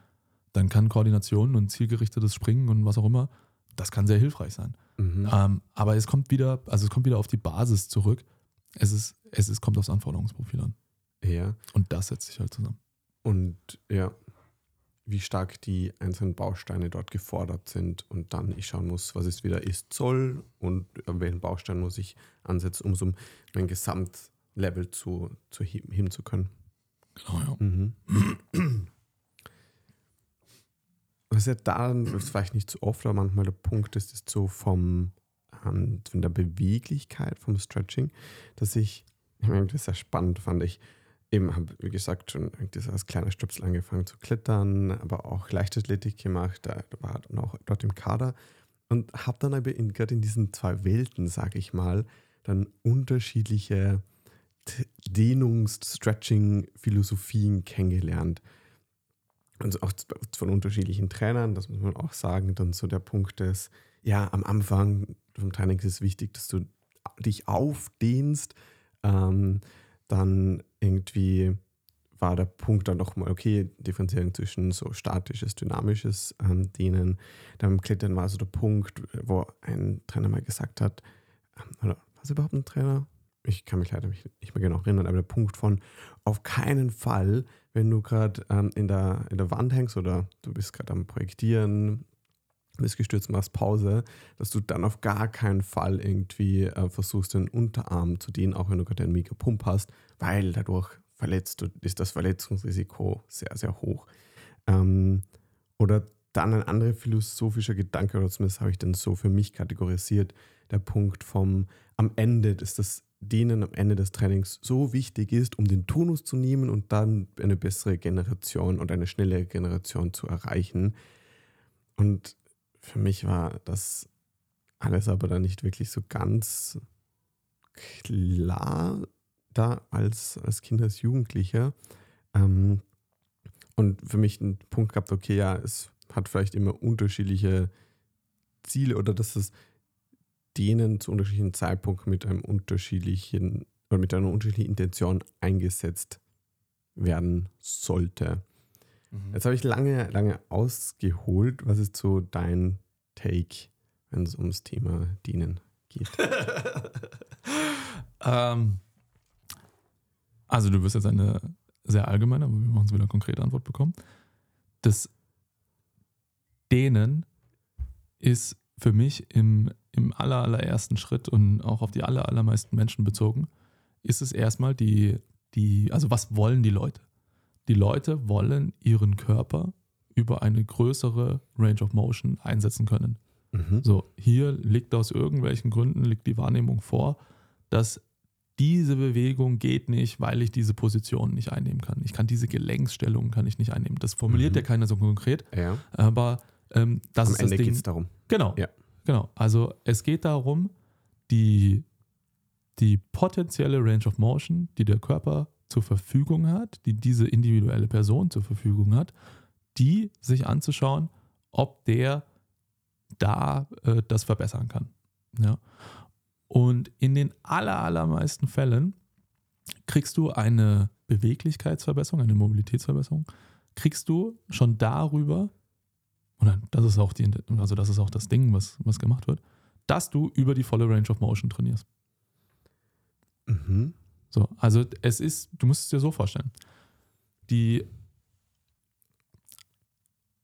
dann kann Koordination und zielgerichtetes Springen und was auch immer, das kann sehr hilfreich sein. Mhm. Ähm, aber es kommt wieder, also es kommt wieder auf die Basis zurück. Es ist, es ist, kommt aufs Anforderungsprofil an. Ja. Und das setzt sich halt zusammen. Und ja, wie stark die einzelnen Bausteine dort gefordert sind und dann ich schauen muss, was es wieder ist soll und welchen Baustein muss ich ansetzen, um so mein Gesamtlevel zu, zu heben, heben zu können. Genau, ja. Mhm. Was ja da, das ist vielleicht nicht so oft, aber manchmal der Punkt ist, ist so vom, ähm, von der Beweglichkeit, vom Stretching, dass ich, ich meine, das ist sehr spannend, fand ich, eben habe, wie gesagt, schon als kleiner Stöpsel angefangen zu klettern, aber auch Leichtathletik gemacht, da war dann auch dort im Kader und habe dann aber in, gerade in diesen zwei Welten, sage ich mal, dann unterschiedliche T- Dehnungs-, Stretching-Philosophien kennengelernt. Und auch von unterschiedlichen Trainern, das muss man auch sagen. Dann so der Punkt ist, ja, am Anfang vom Training ist es wichtig, dass du dich aufdehnst. Ähm, dann irgendwie war der Punkt dann nochmal, okay, Differenzierung zwischen so statisches, dynamisches ähm, Dehnen. Dann Klettern war so der Punkt, wo ein Trainer mal gesagt hat, ähm, oder war es überhaupt ein Trainer? Ich kann mich leider nicht mehr genau erinnern, aber der Punkt von auf keinen Fall, wenn du gerade ähm, in, der, in der Wand hängst oder du bist gerade am Projektieren, bist gestürzt, machst Pause, dass du dann auf gar keinen Fall irgendwie äh, versuchst, den Unterarm zu dehnen, auch wenn du gerade einen mega Pump hast, weil dadurch verletzt du, ist das Verletzungsrisiko sehr, sehr hoch. Ähm, oder dann ein anderer philosophischer Gedanke, oder zumindest habe ich den so für mich kategorisiert, der Punkt vom am Ende, dass das Dehnen am Ende des Trainings so wichtig ist, um den Tonus zu nehmen und dann eine bessere Generation und eine schnellere Generation zu erreichen. Und für mich war das alles aber dann nicht wirklich so ganz klar da als, als Kind, als Jugendlicher. Ähm, und für mich ein Punkt gehabt, okay, ja, es hat vielleicht immer unterschiedliche Ziele oder dass es denen zu unterschiedlichen Zeitpunkten mit einem unterschiedlichen oder mit einer unterschiedlichen Intention eingesetzt werden sollte. Jetzt habe ich lange, lange ausgeholt. Was ist so dein Take, wenn es ums Thema Dienen geht? ähm, also du wirst jetzt eine sehr allgemeine, aber wir machen es wieder eine konkrete Antwort bekommen. Das Dehnen ist für mich im, im aller, allerersten Schritt und auch auf die aller, allermeisten Menschen bezogen, ist es erstmal die, die, also was wollen die Leute? Die Leute wollen ihren Körper über eine größere Range of Motion einsetzen können. Mhm. So, hier liegt aus irgendwelchen Gründen, liegt die Wahrnehmung vor, dass diese Bewegung geht nicht, weil ich diese Position nicht einnehmen kann. Ich kann diese Gelenksstellung kann ich nicht einnehmen. Das formuliert Mhm. ja keiner so konkret, Ja, aber ähm, das am ist Ende das geht Ding. es darum. Genau. Ja. Genau. Also es geht darum, die, die potenzielle Range of Motion, die der Körper zur Verfügung hat, die diese individuelle Person zur Verfügung hat, die sich anzuschauen, ob der da äh, das verbessern kann. Ja. Und in den aller, allermeisten Fällen kriegst du eine Beweglichkeitsverbesserung, eine Mobilitätsverbesserung, kriegst du schon darüber, oder das ist auch die, also das ist auch das Ding, was, was gemacht wird, dass du über die volle Range of Motion trainierst. Mhm. So, also es ist, du musst es dir so vorstellen. Die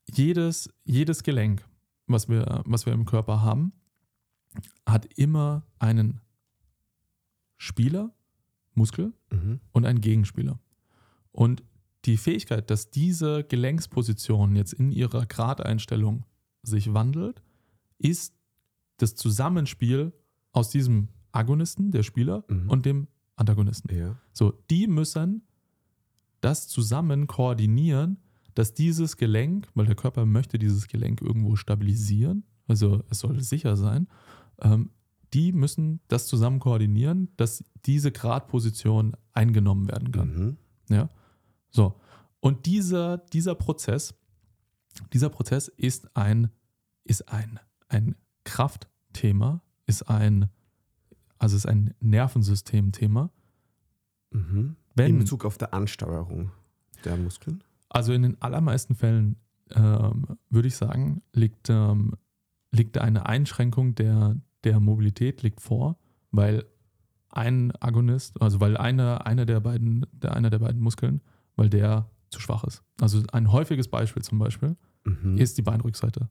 jedes, jedes Gelenk, was wir, was wir im Körper haben, hat immer einen Spieler, Muskel Mhm. und einen Gegenspieler. Und die Fähigkeit, dass diese Gelenksposition jetzt in ihrer Gradeinstellung sich wandelt, ist das Zusammenspiel aus diesem Agonisten, der Spieler, Mhm. und dem Antagonisten. Ja. So, die müssen das zusammen koordinieren, dass dieses Gelenk, weil der Körper möchte dieses Gelenk irgendwo stabilisieren, also es soll sicher sein, ähm, die müssen das zusammen koordinieren, dass diese Gradposition eingenommen werden kann. Mhm. Ja. So. Und dieser, dieser Prozess, dieser Prozess ist ein, ist ein, ein Kraftthema, ist ein, also ist ein Nervensystemthema. Mhm. Wenn, In Bezug auf der Ansteuerung der Muskeln. Also in den allermeisten Fällen ähm, würde ich sagen, liegt, ähm, liegt eine Einschränkung der, der Mobilität liegt vor, weil ein Agonist, also weil einer, einer, der beiden, der, einer der beiden Muskeln, weil der zu schwach ist. Also ein häufiges Beispiel zum Beispiel Mhm. ist die Beinrückseite.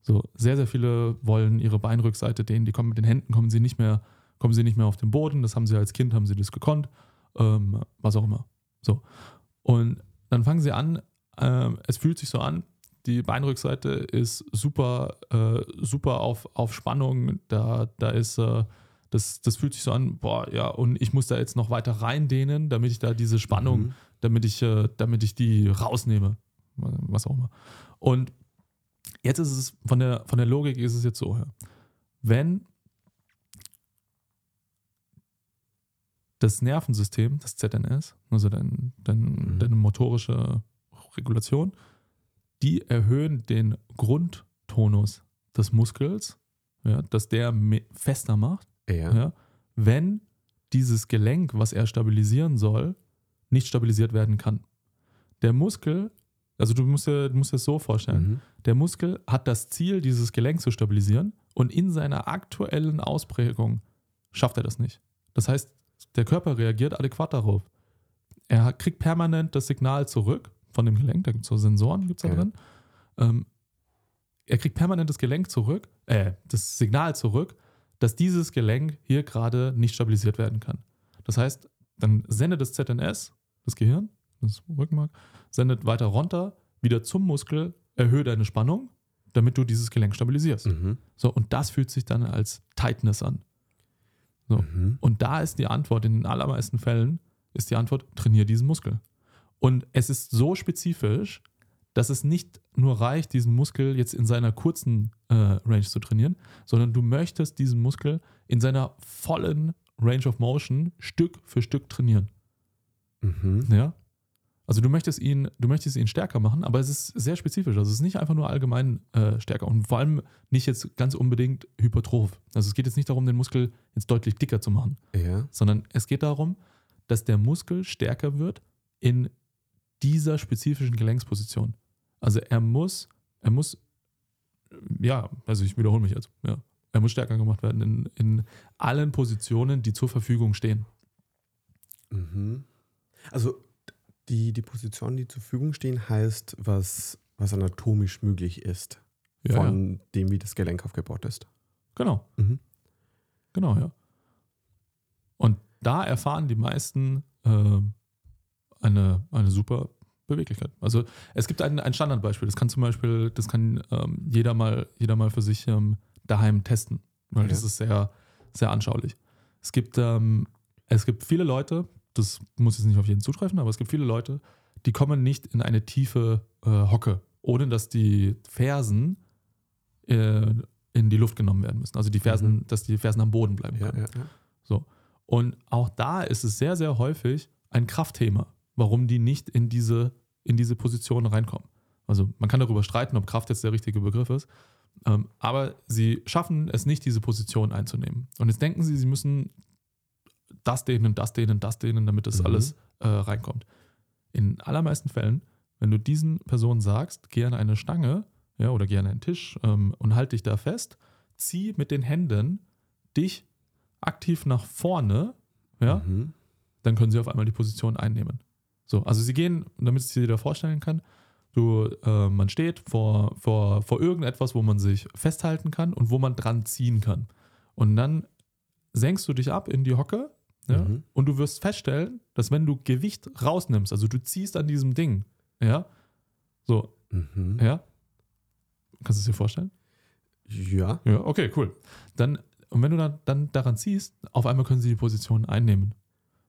So sehr, sehr viele wollen ihre Beinrückseite dehnen, die kommen mit den Händen, kommen sie nicht mehr, kommen sie nicht mehr auf den Boden. Das haben sie als Kind, haben sie das gekonnt, ähm, was auch immer. So. Und dann fangen sie an, ähm, es fühlt sich so an, die Beinrückseite ist super, äh, super auf, auf Spannung. Da, da ist, äh, das, das fühlt sich so an, boah, ja, und ich muss da jetzt noch weiter reindehnen, damit ich da diese Spannung Mhm. damit ich, äh, damit ich die rausnehme. Was auch immer. Und jetzt ist es, von der, von der Logik ist es jetzt so, ja. wenn das Nervensystem, das ZNS, also dein, dein, Mhm. deine motorische Regulation, die erhöhen den Grundtonus des Muskels, ja, dass der fester macht Ja. ja, wenn dieses Gelenk, was er stabilisieren soll, nicht stabilisiert werden kann. Der Muskel, also du musst dir, du musst dir das so vorstellen, Mhm. der Muskel hat das Ziel, dieses Gelenk zu stabilisieren und in seiner aktuellen Ausprägung schafft er das nicht. Das heißt, der Körper reagiert adäquat darauf. Er kriegt permanent das Signal zurück von dem Gelenk, da gibt es so Sensoren, gibt es da Ja. drin. Ähm, er kriegt permanent das Gelenk zurück, äh, das Signal zurück, dass dieses Gelenk hier gerade nicht stabilisiert werden kann. Das heißt, dann sendet das ZNS, das Gehirn, das Rückenmark, sendet weiter runter, wieder zum Muskel, erhöht deine Spannung, damit du dieses Gelenk stabilisierst. Mhm. So, und das fühlt sich dann als Tightness an. So. Mhm. Und da ist die Antwort, in den allermeisten Fällen ist die Antwort, trainiere diesen Muskel. Und es ist so spezifisch, dass es nicht nur reicht, diesen Muskel jetzt in seiner kurzen äh, Range zu trainieren, sondern du möchtest diesen Muskel in seiner vollen Range of Motion Stück für Stück trainieren. Mhm. Ja? Also du möchtest ihn, du möchtest ihn stärker machen, aber es ist sehr spezifisch. Also es ist nicht einfach nur allgemein äh, stärker und vor allem nicht jetzt ganz unbedingt hypertroph. Also es geht jetzt nicht darum, den Muskel jetzt deutlich dicker zu machen, Ja. sondern es geht darum, dass der Muskel stärker wird in dieser spezifischen Gelenksposition. Also er muss, er muss, ja, also ich wiederhole mich jetzt, ja. Er muss stärker gemacht werden in, in allen Positionen, die zur Verfügung stehen. Mhm. Also die, die Positionen, die zur Verfügung stehen, heißt, was, was anatomisch möglich ist, Ja, ja. von dem, wie das Gelenk aufgebaut ist. Genau. Mhm. Genau, ja. Und da erfahren die meisten äh, eine, eine super Beweglichkeit. Also es gibt ein, ein Standardbeispiel, das kann zum Beispiel, das kann ähm, jeder, mal, jeder mal für sich ähm, daheim testen, weil das Ja. ist sehr, sehr anschaulich. Es gibt, ähm, es gibt viele Leute, das muss jetzt nicht auf jeden zutreffen, aber es gibt viele Leute, die kommen nicht in eine tiefe äh, Hocke, ohne dass die Fersen äh, in die Luft genommen werden müssen. Also die Fersen, dass die Fersen am Boden bleiben können. ja, ja. Und auch da ist es sehr, sehr häufig ein Kraftthema, warum die nicht in diese, in diese Position reinkommen. Also man kann darüber streiten, ob Kraft jetzt der richtige Begriff ist, ähm, aber sie schaffen es nicht, diese Position einzunehmen. Und jetzt denken sie, sie müssen das dehnen, das dehnen, das dehnen, damit das Mhm. alles äh, reinkommt. In allermeisten Fällen, wenn du diesen Personen sagst, geh an eine Stange ja, oder geh an einen Tisch ähm, und halt dich da fest, zieh mit den Händen dich aktiv nach vorne, ja, Mhm. dann können sie auf einmal die Position einnehmen. So, also sie gehen, damit es dir da vorstellen kann, du, äh, man steht vor, vor, vor irgendetwas, wo man sich festhalten kann und wo man dran ziehen kann. Und dann senkst du dich ab in die Hocke ja, Mhm. und du wirst feststellen, dass wenn du Gewicht rausnimmst, also du ziehst an diesem Ding, ja, so, Mhm. ja, kannst du es dir vorstellen? Ja. Ja, okay, cool. Dann, und wenn du dann, dann daran ziehst, auf einmal können sie die Position einnehmen.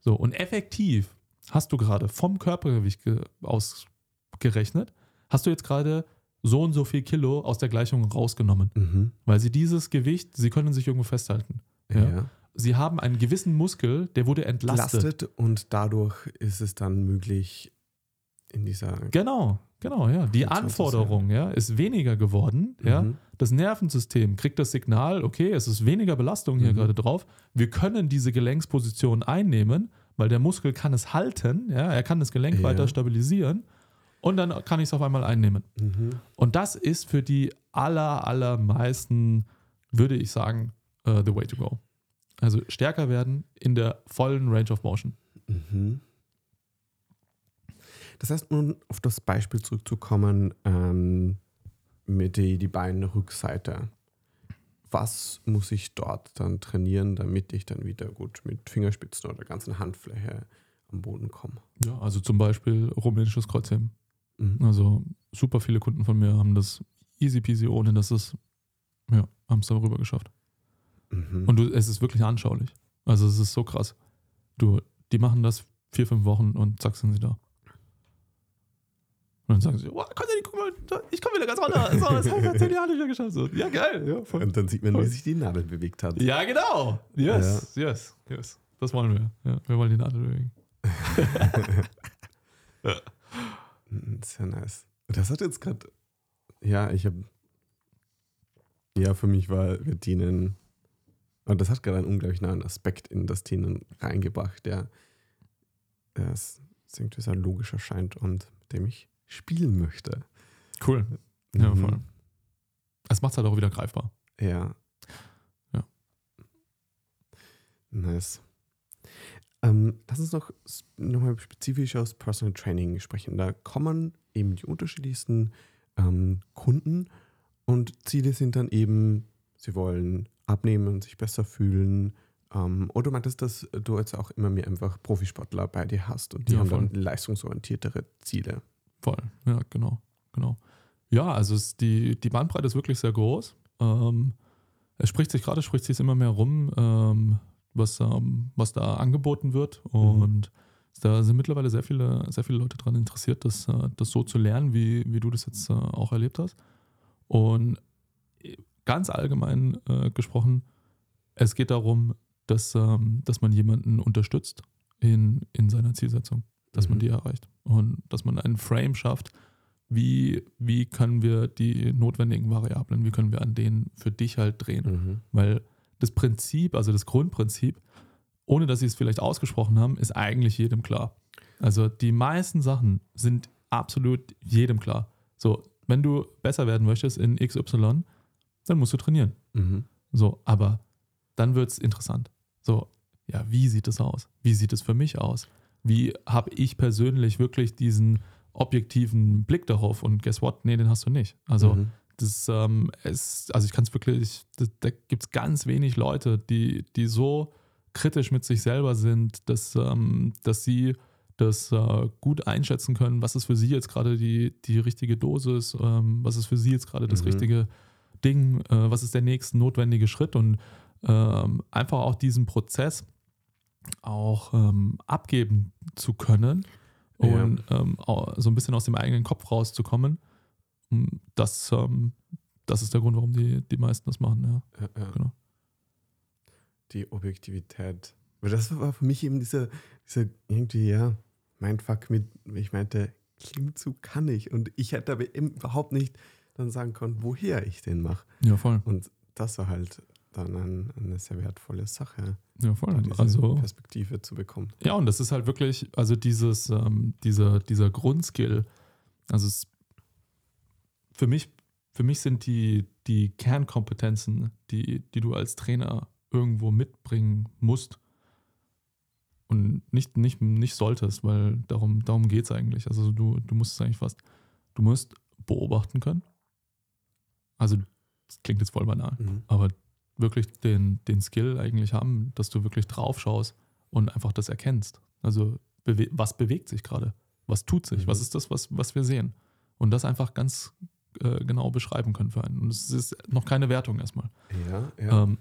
So, und effektiv hast du gerade vom Körpergewicht ge ausgerechnet, hast du jetzt gerade so und so viel Kilo aus der Gleichung rausgenommen. Mhm. Weil sie dieses Gewicht, sie können sich irgendwo festhalten. Ja. Ja. Sie haben einen gewissen Muskel, der wurde entlastet. Lastet und dadurch ist es dann möglich, in dieser. Genau, genau, ja. Die Anforderung ja, ist weniger geworden. Ja. Mhm. Das Nervensystem kriegt das Signal, okay, es ist weniger Belastung hier Mhm. gerade drauf. Wir können diese Gelenksposition einnehmen, weil der Muskel kann es halten, ja, er kann das Gelenk Ja. weiter stabilisieren und dann kann ich es auf einmal einnehmen. Mhm. Und das ist für die aller, allermeisten, würde ich sagen, äh, the way to go. Also stärker werden in der vollen Range of Motion. Mhm. Das heißt, um auf das Beispiel zurückzukommen, ähm, mit die, die Beinrückseite. Was muss ich dort dann trainieren, damit ich dann wieder gut mit Fingerspitzen oder ganzen Handfläche am Boden komme? Ja, also zum Beispiel rumänisches Kreuzheben. Mhm. Also super viele Kunden von mir haben das easy peasy, ohne dass es, ja, haben es darüber geschafft. Mhm. Und du, es ist wirklich anschaulich. Also es ist so krass. Du, die machen das vier, fünf Wochen und zack sind sie da. Und dann sagen sie, oh, Konstantin, guck mal, ich komme wieder ganz runter. So, das habe ich vor zehn Jahren nicht mehr geschafft. So, ja, geil. Ja, voll. Und dann sieht man, wie sich die Nadel bewegt hat. ja genau. Yes, yes, yes. Das wollen wir. Ja, wir wollen die Nadel bewegen. Mhm, Sehr nice. Das hat jetzt gerade, ja, ich habe, ja, für mich war wir dienen, und das hat gerade einen unglaublich neuen Aspekt in das Dienen reingebracht, der, der es irgendwie sehr logisch erscheint und mit dem ich spielen möchte. Cool. Ja, Mhm. voll. Es macht es halt auch wieder greifbar. Ja. Ja. Nice. Ähm, lass uns noch s- nochmal spezifisch aus Personal Training sprechen. Da kommen eben die unterschiedlichsten ähm, Kunden und Ziele sind dann eben, sie wollen abnehmen, sich besser fühlen. Ähm, oder du meintest, dass du jetzt auch immer mehr einfach Profisportler bei dir hast und die Ja, haben voll. dann leistungsorientiertere Ziele. Voll, ja, genau, genau. Ja, also es, die, die Bandbreite ist wirklich sehr groß. Ähm, es spricht sich gerade, spricht sich immer mehr rum, ähm, was, ähm, was da angeboten wird. Und da sind mittlerweile sehr viele, sehr viele Leute daran interessiert, das, äh, das so zu lernen, wie, wie du das jetzt äh, auch erlebt hast. Und ganz allgemein äh, gesprochen, es geht darum, dass, ähm, dass man jemanden unterstützt in, in seiner Zielsetzung, dass man Mhm. die erreicht und dass man einen Frame schafft, wie, wie können wir die notwendigen Variablen, wie können wir an denen für dich halt drehen. Mhm. Weil das Prinzip, also das Grundprinzip, ohne dass sie es vielleicht ausgesprochen haben, ist eigentlich jedem klar. Also die meisten Sachen sind absolut jedem klar. So, wenn du besser werden möchtest in XY, dann musst du trainieren. Mhm. So, aber dann wird es interessant. So, ja, wie sieht es aus? Wie sieht es für mich aus? Wie habe ich persönlich wirklich diesen objektiven Blick darauf? Und guess what? Nee, den hast du nicht. Also, Mhm. das ähm, es, also ich kann es wirklich, da, da gibt es ganz wenig Leute, die, die so kritisch mit sich selber sind, dass, ähm, dass sie das äh, gut einschätzen können, was ist für sie jetzt gerade die, die richtige Dosis, ähm, was ist für sie jetzt gerade das Mhm. richtige Ding, äh, was ist der nächste notwendige Schritt und ähm, einfach auch diesen Prozess auch ähm, abgeben zu können Ja. und ähm, so ein bisschen aus dem eigenen Kopf rauszukommen. Mm, Das, ähm, das ist der Grund, warum die, die meisten das machen, ja. Ja, ja. Genau. Die Objektivität. Aber das war für mich eben dieser, dieser irgendwie, ja, mein Fuck mit, ich meinte, Klimmzug kann ich. Und ich hätte aber überhaupt nicht dann sagen können, woher ich den mache. Ja, voll. Und das war halt dann ein, eine sehr wertvolle Sache, Ja, voll. diese Also, Perspektive zu bekommen. ja, und das ist halt wirklich, also dieses, ähm, dieser, dieser Grundskill, also es, für mich, für mich sind die, die Kernkompetenzen, die, die du als Trainer irgendwo mitbringen musst, Und nicht, nicht, nicht solltest, weil darum, darum geht es eigentlich. Also du, du musst es eigentlich fast, du musst beobachten können. Also das klingt jetzt voll banal, Mhm. aber wirklich den, den Skill eigentlich haben, dass du wirklich drauf schaust und einfach das erkennst. Also bewe was bewegt sich gerade? Was tut sich? Mhm. Was ist das, was, was wir sehen? Und das einfach ganz äh, genau beschreiben können für einen. Und es ist noch keine Wertung erstmal. Ja, ja. Ähm,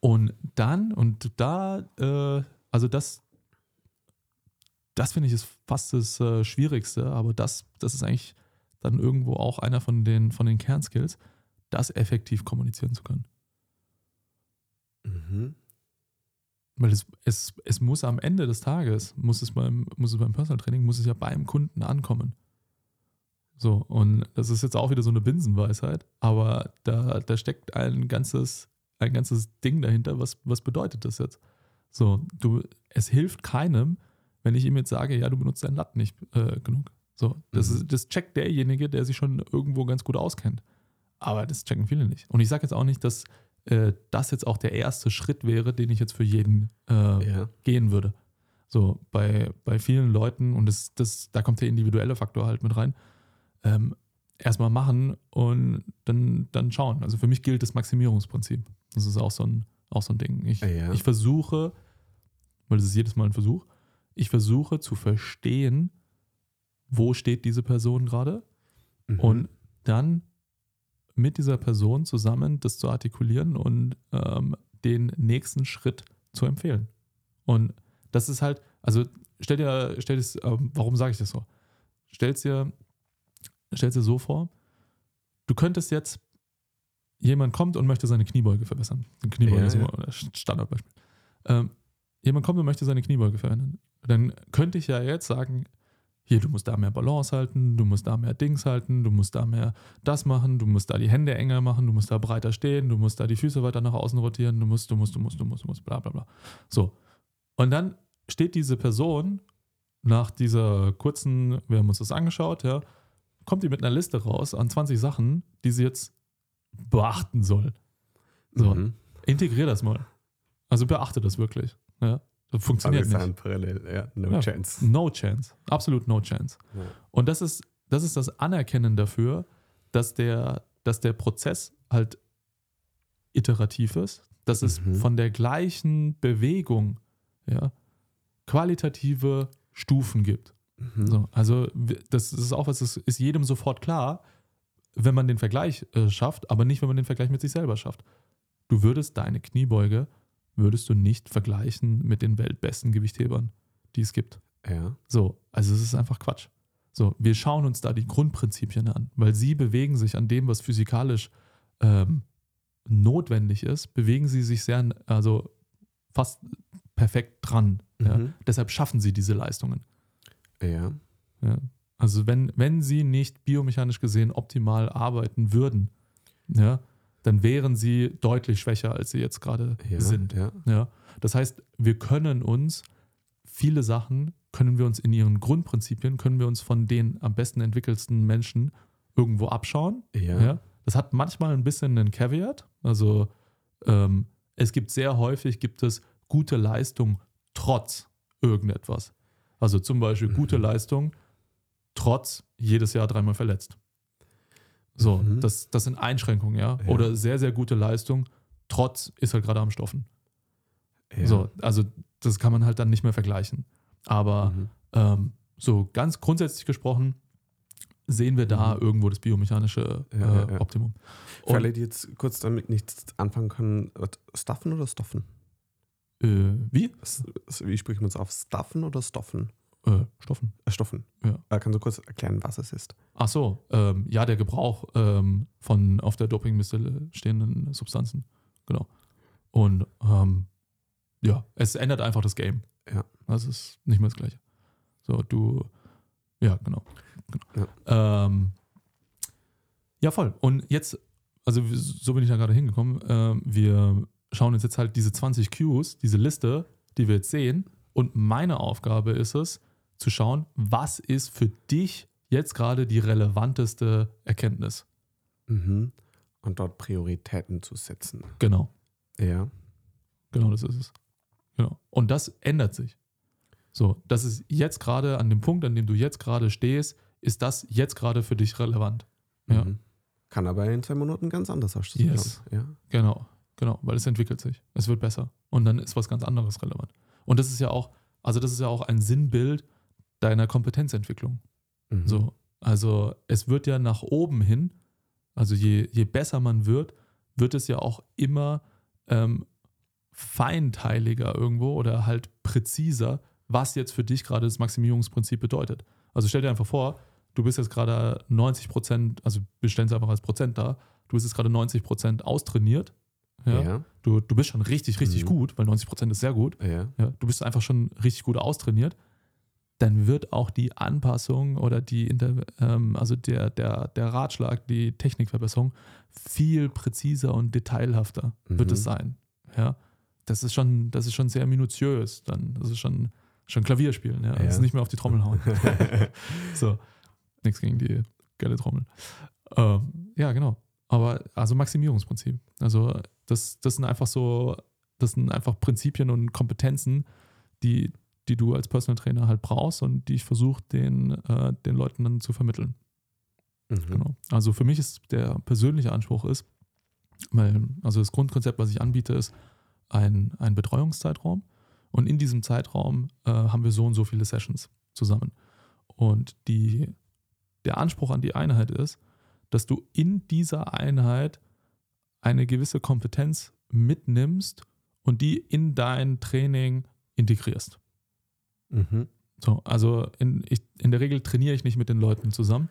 und dann, und da, äh, also das, das finde ich ist fast das äh, Schwierigste, aber das, das ist eigentlich dann irgendwo auch einer von den, von den Kernskills, das effektiv kommunizieren zu können. Mhm. Weil es, es, es muss am Ende des Tages, muss es beim, muss es beim Personal Training, muss es ja beim Kunden ankommen. So, und das ist jetzt auch wieder so eine Binsenweisheit, aber da, da steckt ein ganzes, ein ganzes Ding dahinter, was, was bedeutet das jetzt? So, du, es hilft keinem, wenn ich ihm jetzt sage, ja, du benutzt dein Latt nicht äh, genug. So, das, Mhm. ist, das checkt derjenige, der sich schon irgendwo ganz gut auskennt. Aber das checken viele nicht. Und ich sage jetzt auch nicht, dass äh, das jetzt auch der erste Schritt wäre, den ich jetzt für jeden äh, Ja. gehen würde. So, bei, bei vielen Leuten, und das, das, da kommt der individuelle Faktor halt mit rein, ähm, erstmal machen und dann, dann schauen. Also für mich gilt das Maximierungsprinzip. Das ist auch so ein, auch so ein Ding. Ich, Ja. ich versuche, weil das ist jedes Mal ein Versuch, ich versuche zu verstehen, wo steht diese Person gerade Mhm. und dann mit dieser Person zusammen das zu artikulieren und ähm, den nächsten Schritt zu empfehlen. Und das ist halt, also stell dir, stell dir, ähm, warum sage ich das so? Stell's dir, stell's dir so vor, du könntest jetzt, jemand kommt und möchte seine Kniebeuge verbessern. Kniebeuge Ja, ist ja. immer das Standardbeispiel. Ähm, jemand kommt und möchte seine Kniebeuge verändern. Dann könnte ich ja jetzt sagen, hier, du musst da mehr Balance halten, du musst da mehr Dings halten, du musst da mehr das machen, du musst da die Hände enger machen, du musst da breiter stehen, du musst da die Füße weiter nach außen rotieren, du musst, du musst, du musst, du musst, du musst, bla bla bla. So. Und dann steht diese Person nach dieser kurzen, wir haben uns das angeschaut, ja, kommt die mit einer Liste raus an 20 Sachen, die sie jetzt beachten soll. So, Mhm. integrier das mal. Also beachte das wirklich. Ja. Funktioniert Alles nicht. parallel, ja, no Ja. chance. No chance. Absolut no chance. Ja. Und das ist, das ist das Anerkennen dafür, dass der, dass der Prozess halt iterativ ist, dass es Mhm. von der gleichen Bewegung ja, qualitative Stufen gibt. Mhm. So, also das ist auch was, das ist jedem sofort klar, wenn man den Vergleich äh, schafft, aber nicht, wenn man den Vergleich mit sich selber schafft. Du würdest deine Kniebeuge, würdest du nicht vergleichen mit den weltbesten Gewichthebern, die es gibt. Ja. So, also es ist einfach Quatsch. So, wir schauen uns da die Grundprinzipien an, weil sie bewegen sich an dem, was physikalisch ähm, notwendig ist, bewegen sie sich sehr, also fast perfekt dran. Ja. Mhm. Deshalb schaffen sie diese Leistungen. Ja. Ja. Also wenn, wenn sie nicht biomechanisch gesehen optimal arbeiten würden, ja, dann wären sie deutlich schwächer, als sie jetzt gerade Ja. sind. Ja. Ja, das heißt, wir können uns viele Sachen, können wir uns in ihren Grundprinzipien, können wir uns von den am besten entwickelsten Menschen irgendwo abschauen. Ja. Ja. Das hat manchmal ein bisschen einen Caveat. Also ähm, es gibt sehr häufig gibt es gute Leistung trotz irgendetwas. Also zum Beispiel gute Mhm. Leistung trotz jedes Jahr dreimal verletzt. So, Mhm. das, das sind Einschränkungen, ja? Ja. Oder sehr, sehr gute Leistung trotz ist halt gerade am Stoffen. Ja. So, also das kann man halt dann nicht mehr vergleichen. Aber Mhm. ähm, so ganz grundsätzlich gesprochen sehen wir da Mhm. irgendwo das biomechanische äh, Ja, ja. Optimum. Für alle, die jetzt kurz damit nichts anfangen können, Stuffen oder Stoffen? Äh, wie? Wie spricht man es auf? Stuffen oder Stoffen? Äh, Stoffen. Äh, Stoffen. Ja. Äh, kannst du kurz erklären, was es ist? Ach so, ähm, ja, der Gebrauch ähm, von auf der Dopingliste stehenden Substanzen. Genau. Und ähm, ja, es ändert einfach das Game. Ja. Das ist nicht mehr das Gleiche. So, du, ja, genau. genau. Ja. Ähm, ja, voll. Und jetzt, also so bin ich da gerade hingekommen. Ähm, wir schauen uns jetzt halt diese 20 Cues, diese Liste, die wir jetzt sehen. Und meine Aufgabe ist es, zu schauen, was ist für dich jetzt gerade die relevanteste Erkenntnis. Mhm. Und dort Prioritäten zu setzen. Genau, Ja. genau das ist es. Genau. Und das ändert sich. So, das ist jetzt gerade an dem Punkt, an dem du jetzt gerade stehst, ist das jetzt gerade für dich relevant. Ja. Mhm. Kann aber in zwei Monaten ganz anders aussehen. Yes. Ja. Genau, genau, weil es entwickelt sich. Es wird besser. Und dann ist was ganz anderes relevant. Und das ist ja auch, also das ist ja auch ein Sinnbild deiner Kompetenzentwicklung. Mhm. So, also es wird ja nach oben hin, also je, je besser man wird, wird es ja auch immer ähm, feinteiliger irgendwo oder halt präziser, was jetzt für dich gerade das Maximierungsprinzip bedeutet. Also stell dir einfach vor, du bist jetzt gerade 90 Prozent, also wir stellen es einfach als Prozent da, du bist jetzt gerade 90 Prozent austrainiert. Ja? Ja. Du, du bist schon richtig, richtig Mhm. gut, weil 90 Prozent ist sehr gut. Ja. Ja, du bist einfach schon richtig gut austrainiert, dann wird auch die Anpassung oder die ähm, also der, der, der Ratschlag, die Technikverbesserung viel präziser und detailhafter wird Mhm. es sein. Ja, das ist schon, das ist schon sehr minutiös. Dann, das ist schon, schon Klavierspielen. Ja, das Ja. ist nicht mehr auf die Trommel hauen. so, nichts gegen die geile Trommel. Ähm, ja, genau. Aber also Maximierungsprinzip. Also das, das sind einfach so, das sind einfach Prinzipien und Kompetenzen, die, die du als Personal Trainer halt brauchst und die ich versuche, den, äh, den Leuten dann zu vermitteln. Mhm. Genau. Also für mich ist der persönliche Anspruch ist, weil, also das Grundkonzept, was ich anbiete, ist ein, ein Betreuungszeitraum. Und in diesem Zeitraum äh, haben wir so und so viele Sessions zusammen. Und die, der Anspruch an die Einheit ist, dass du in dieser Einheit eine gewisse Kompetenz mitnimmst und die in dein Training integrierst. Mhm. So, also in, ich, in der Regel trainiere ich nicht mit den Leuten zusammen.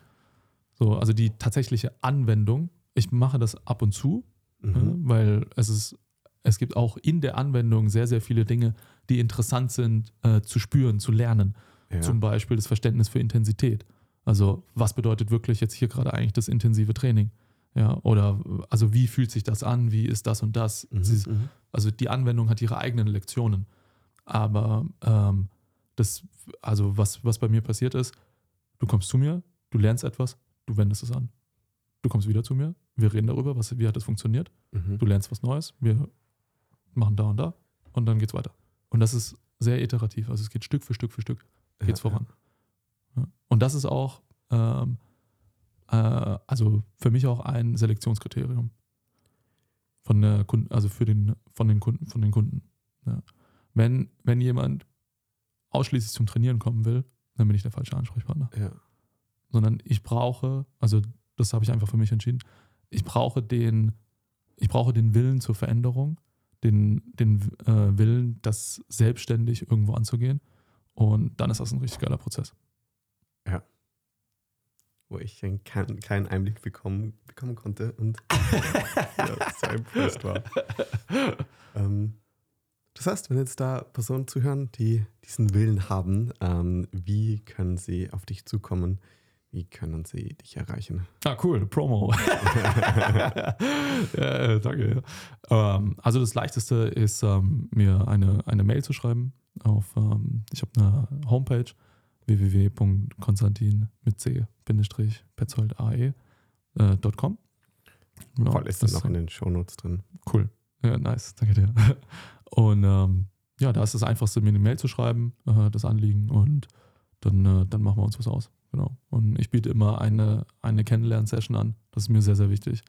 So, also die tatsächliche Anwendung. Ich mache das ab und zu, Mhm. ja, weil es ist, es gibt auch in der Anwendung sehr, sehr viele Dinge, die interessant sind äh, zu spüren, zu lernen. Ja. Zum Beispiel das Verständnis für Intensität. Also, was bedeutet wirklich jetzt hier gerade eigentlich das intensive Training? Ja, oder also wie fühlt sich das an? Wie ist das und das? Mhm. Ist, Mhm. also die Anwendung hat ihre eigenen Lektionen. Aber ähm, das, also was, was bei mir passiert ist, du kommst zu mir, du lernst etwas, du wendest es an. Du kommst wieder zu mir, wir reden darüber, was, wie hat das funktioniert, Mhm. du lernst was Neues, wir machen da und da und dann geht's weiter. Und das ist sehr iterativ, also es geht Stück für Stück für Stück geht's Ja, voran. Ja. Und das ist auch, ähm, äh, also für mich auch ein Selektionskriterium von der Kunden, also für den, von den Kunden, von den Kunden. Ja. Wenn, wenn jemand ausschließlich zum Trainieren kommen will, dann bin ich der falsche Ansprechpartner. Ja. Sondern ich brauche, also das habe ich einfach für mich entschieden, ich brauche den, ich brauche den Willen zur Veränderung, den, den äh, Willen, das selbstständig irgendwo anzugehen. Und dann ist das ein richtig geiler Prozess. Wo ich einen- keinen keinen Einblick bekommen, bekommen konnte und ja, sehr impressed war. Ähm, das heißt, wenn jetzt da Personen zuhören, die diesen Willen haben, ähm, wie können sie auf dich zukommen? Wie können sie dich erreichen? Ah, cool, Promo. ja, äh, danke. Ähm, also das Leichteste ist, ähm, mir eine, eine Mail zu schreiben auf, ähm, ich habe eine Homepage www.konstantin mit c-petzold.ae.com. Genau, Voll ist das noch in den Shownotes drin. Cool. Ja, nice. Danke dir. Und ähm, ja, da ist das Einfachste, mir eine Mail zu schreiben, äh, das Anliegen und dann, äh, dann machen wir uns was aus. Genau. Und ich biete immer eine, eine Kennenlern-Session an. Das ist mir sehr, sehr wichtig.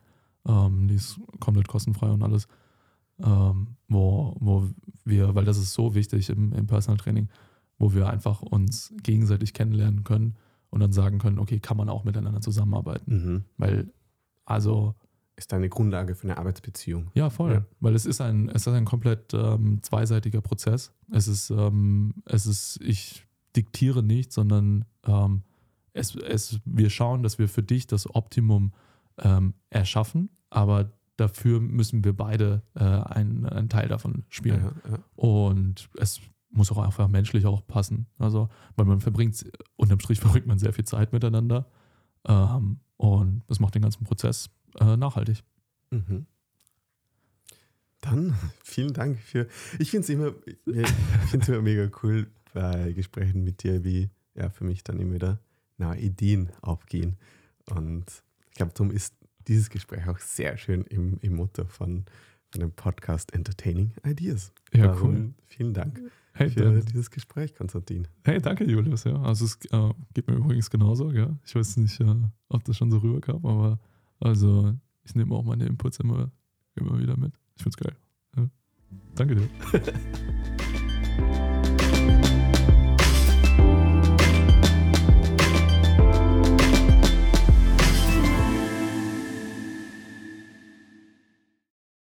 Ähm, die ist komplett kostenfrei und alles. Ähm, wo, wo wir, weil das ist so wichtig im, im Personal Training, wo wir einfach uns gegenseitig kennenlernen können und dann sagen können, okay, kann man auch miteinander zusammenarbeiten. Mhm. Weil, also Ist eine Grundlage für eine Arbeitsbeziehung. ja, voll. Ja. Weil es ist ein, es ist ein komplett ähm, zweiseitiger Prozess. Es ist, ähm, es ist, ich diktiere nicht, sondern ähm, es, es, wir schauen, dass wir für dich das Optimum ähm, erschaffen, aber dafür müssen wir beide äh, einen, einen Teil davon spielen. Ja, ja. Und es muss auch einfach menschlich auch passen. Also, weil man verbringt, unterm Strich verbringt man sehr viel Zeit miteinander. Ähm, und das macht den ganzen Prozess äh, nachhaltig. Mhm. Dann vielen Dank für. Ich finde es immer, ich find's immer mega cool bei Gesprächen mit dir, wie ja für mich dann immer wieder neue Ideen aufgehen. Und ich glaube, darum ist dieses Gespräch auch sehr schön im, im Motto von, von dem Podcast Entertaining Ideas. Ja, cool. Vielen Dank Hey, für dann, dieses Gespräch, Konstantin. hey, danke, Julius. Ja, also es äh, geht mir übrigens genauso. Ja, ich weiß nicht, äh, ob das schon so rüberkam, aber also ich nehme auch meine Inputs immer, immer wieder mit. Ich find's geil. Ja. Danke dir.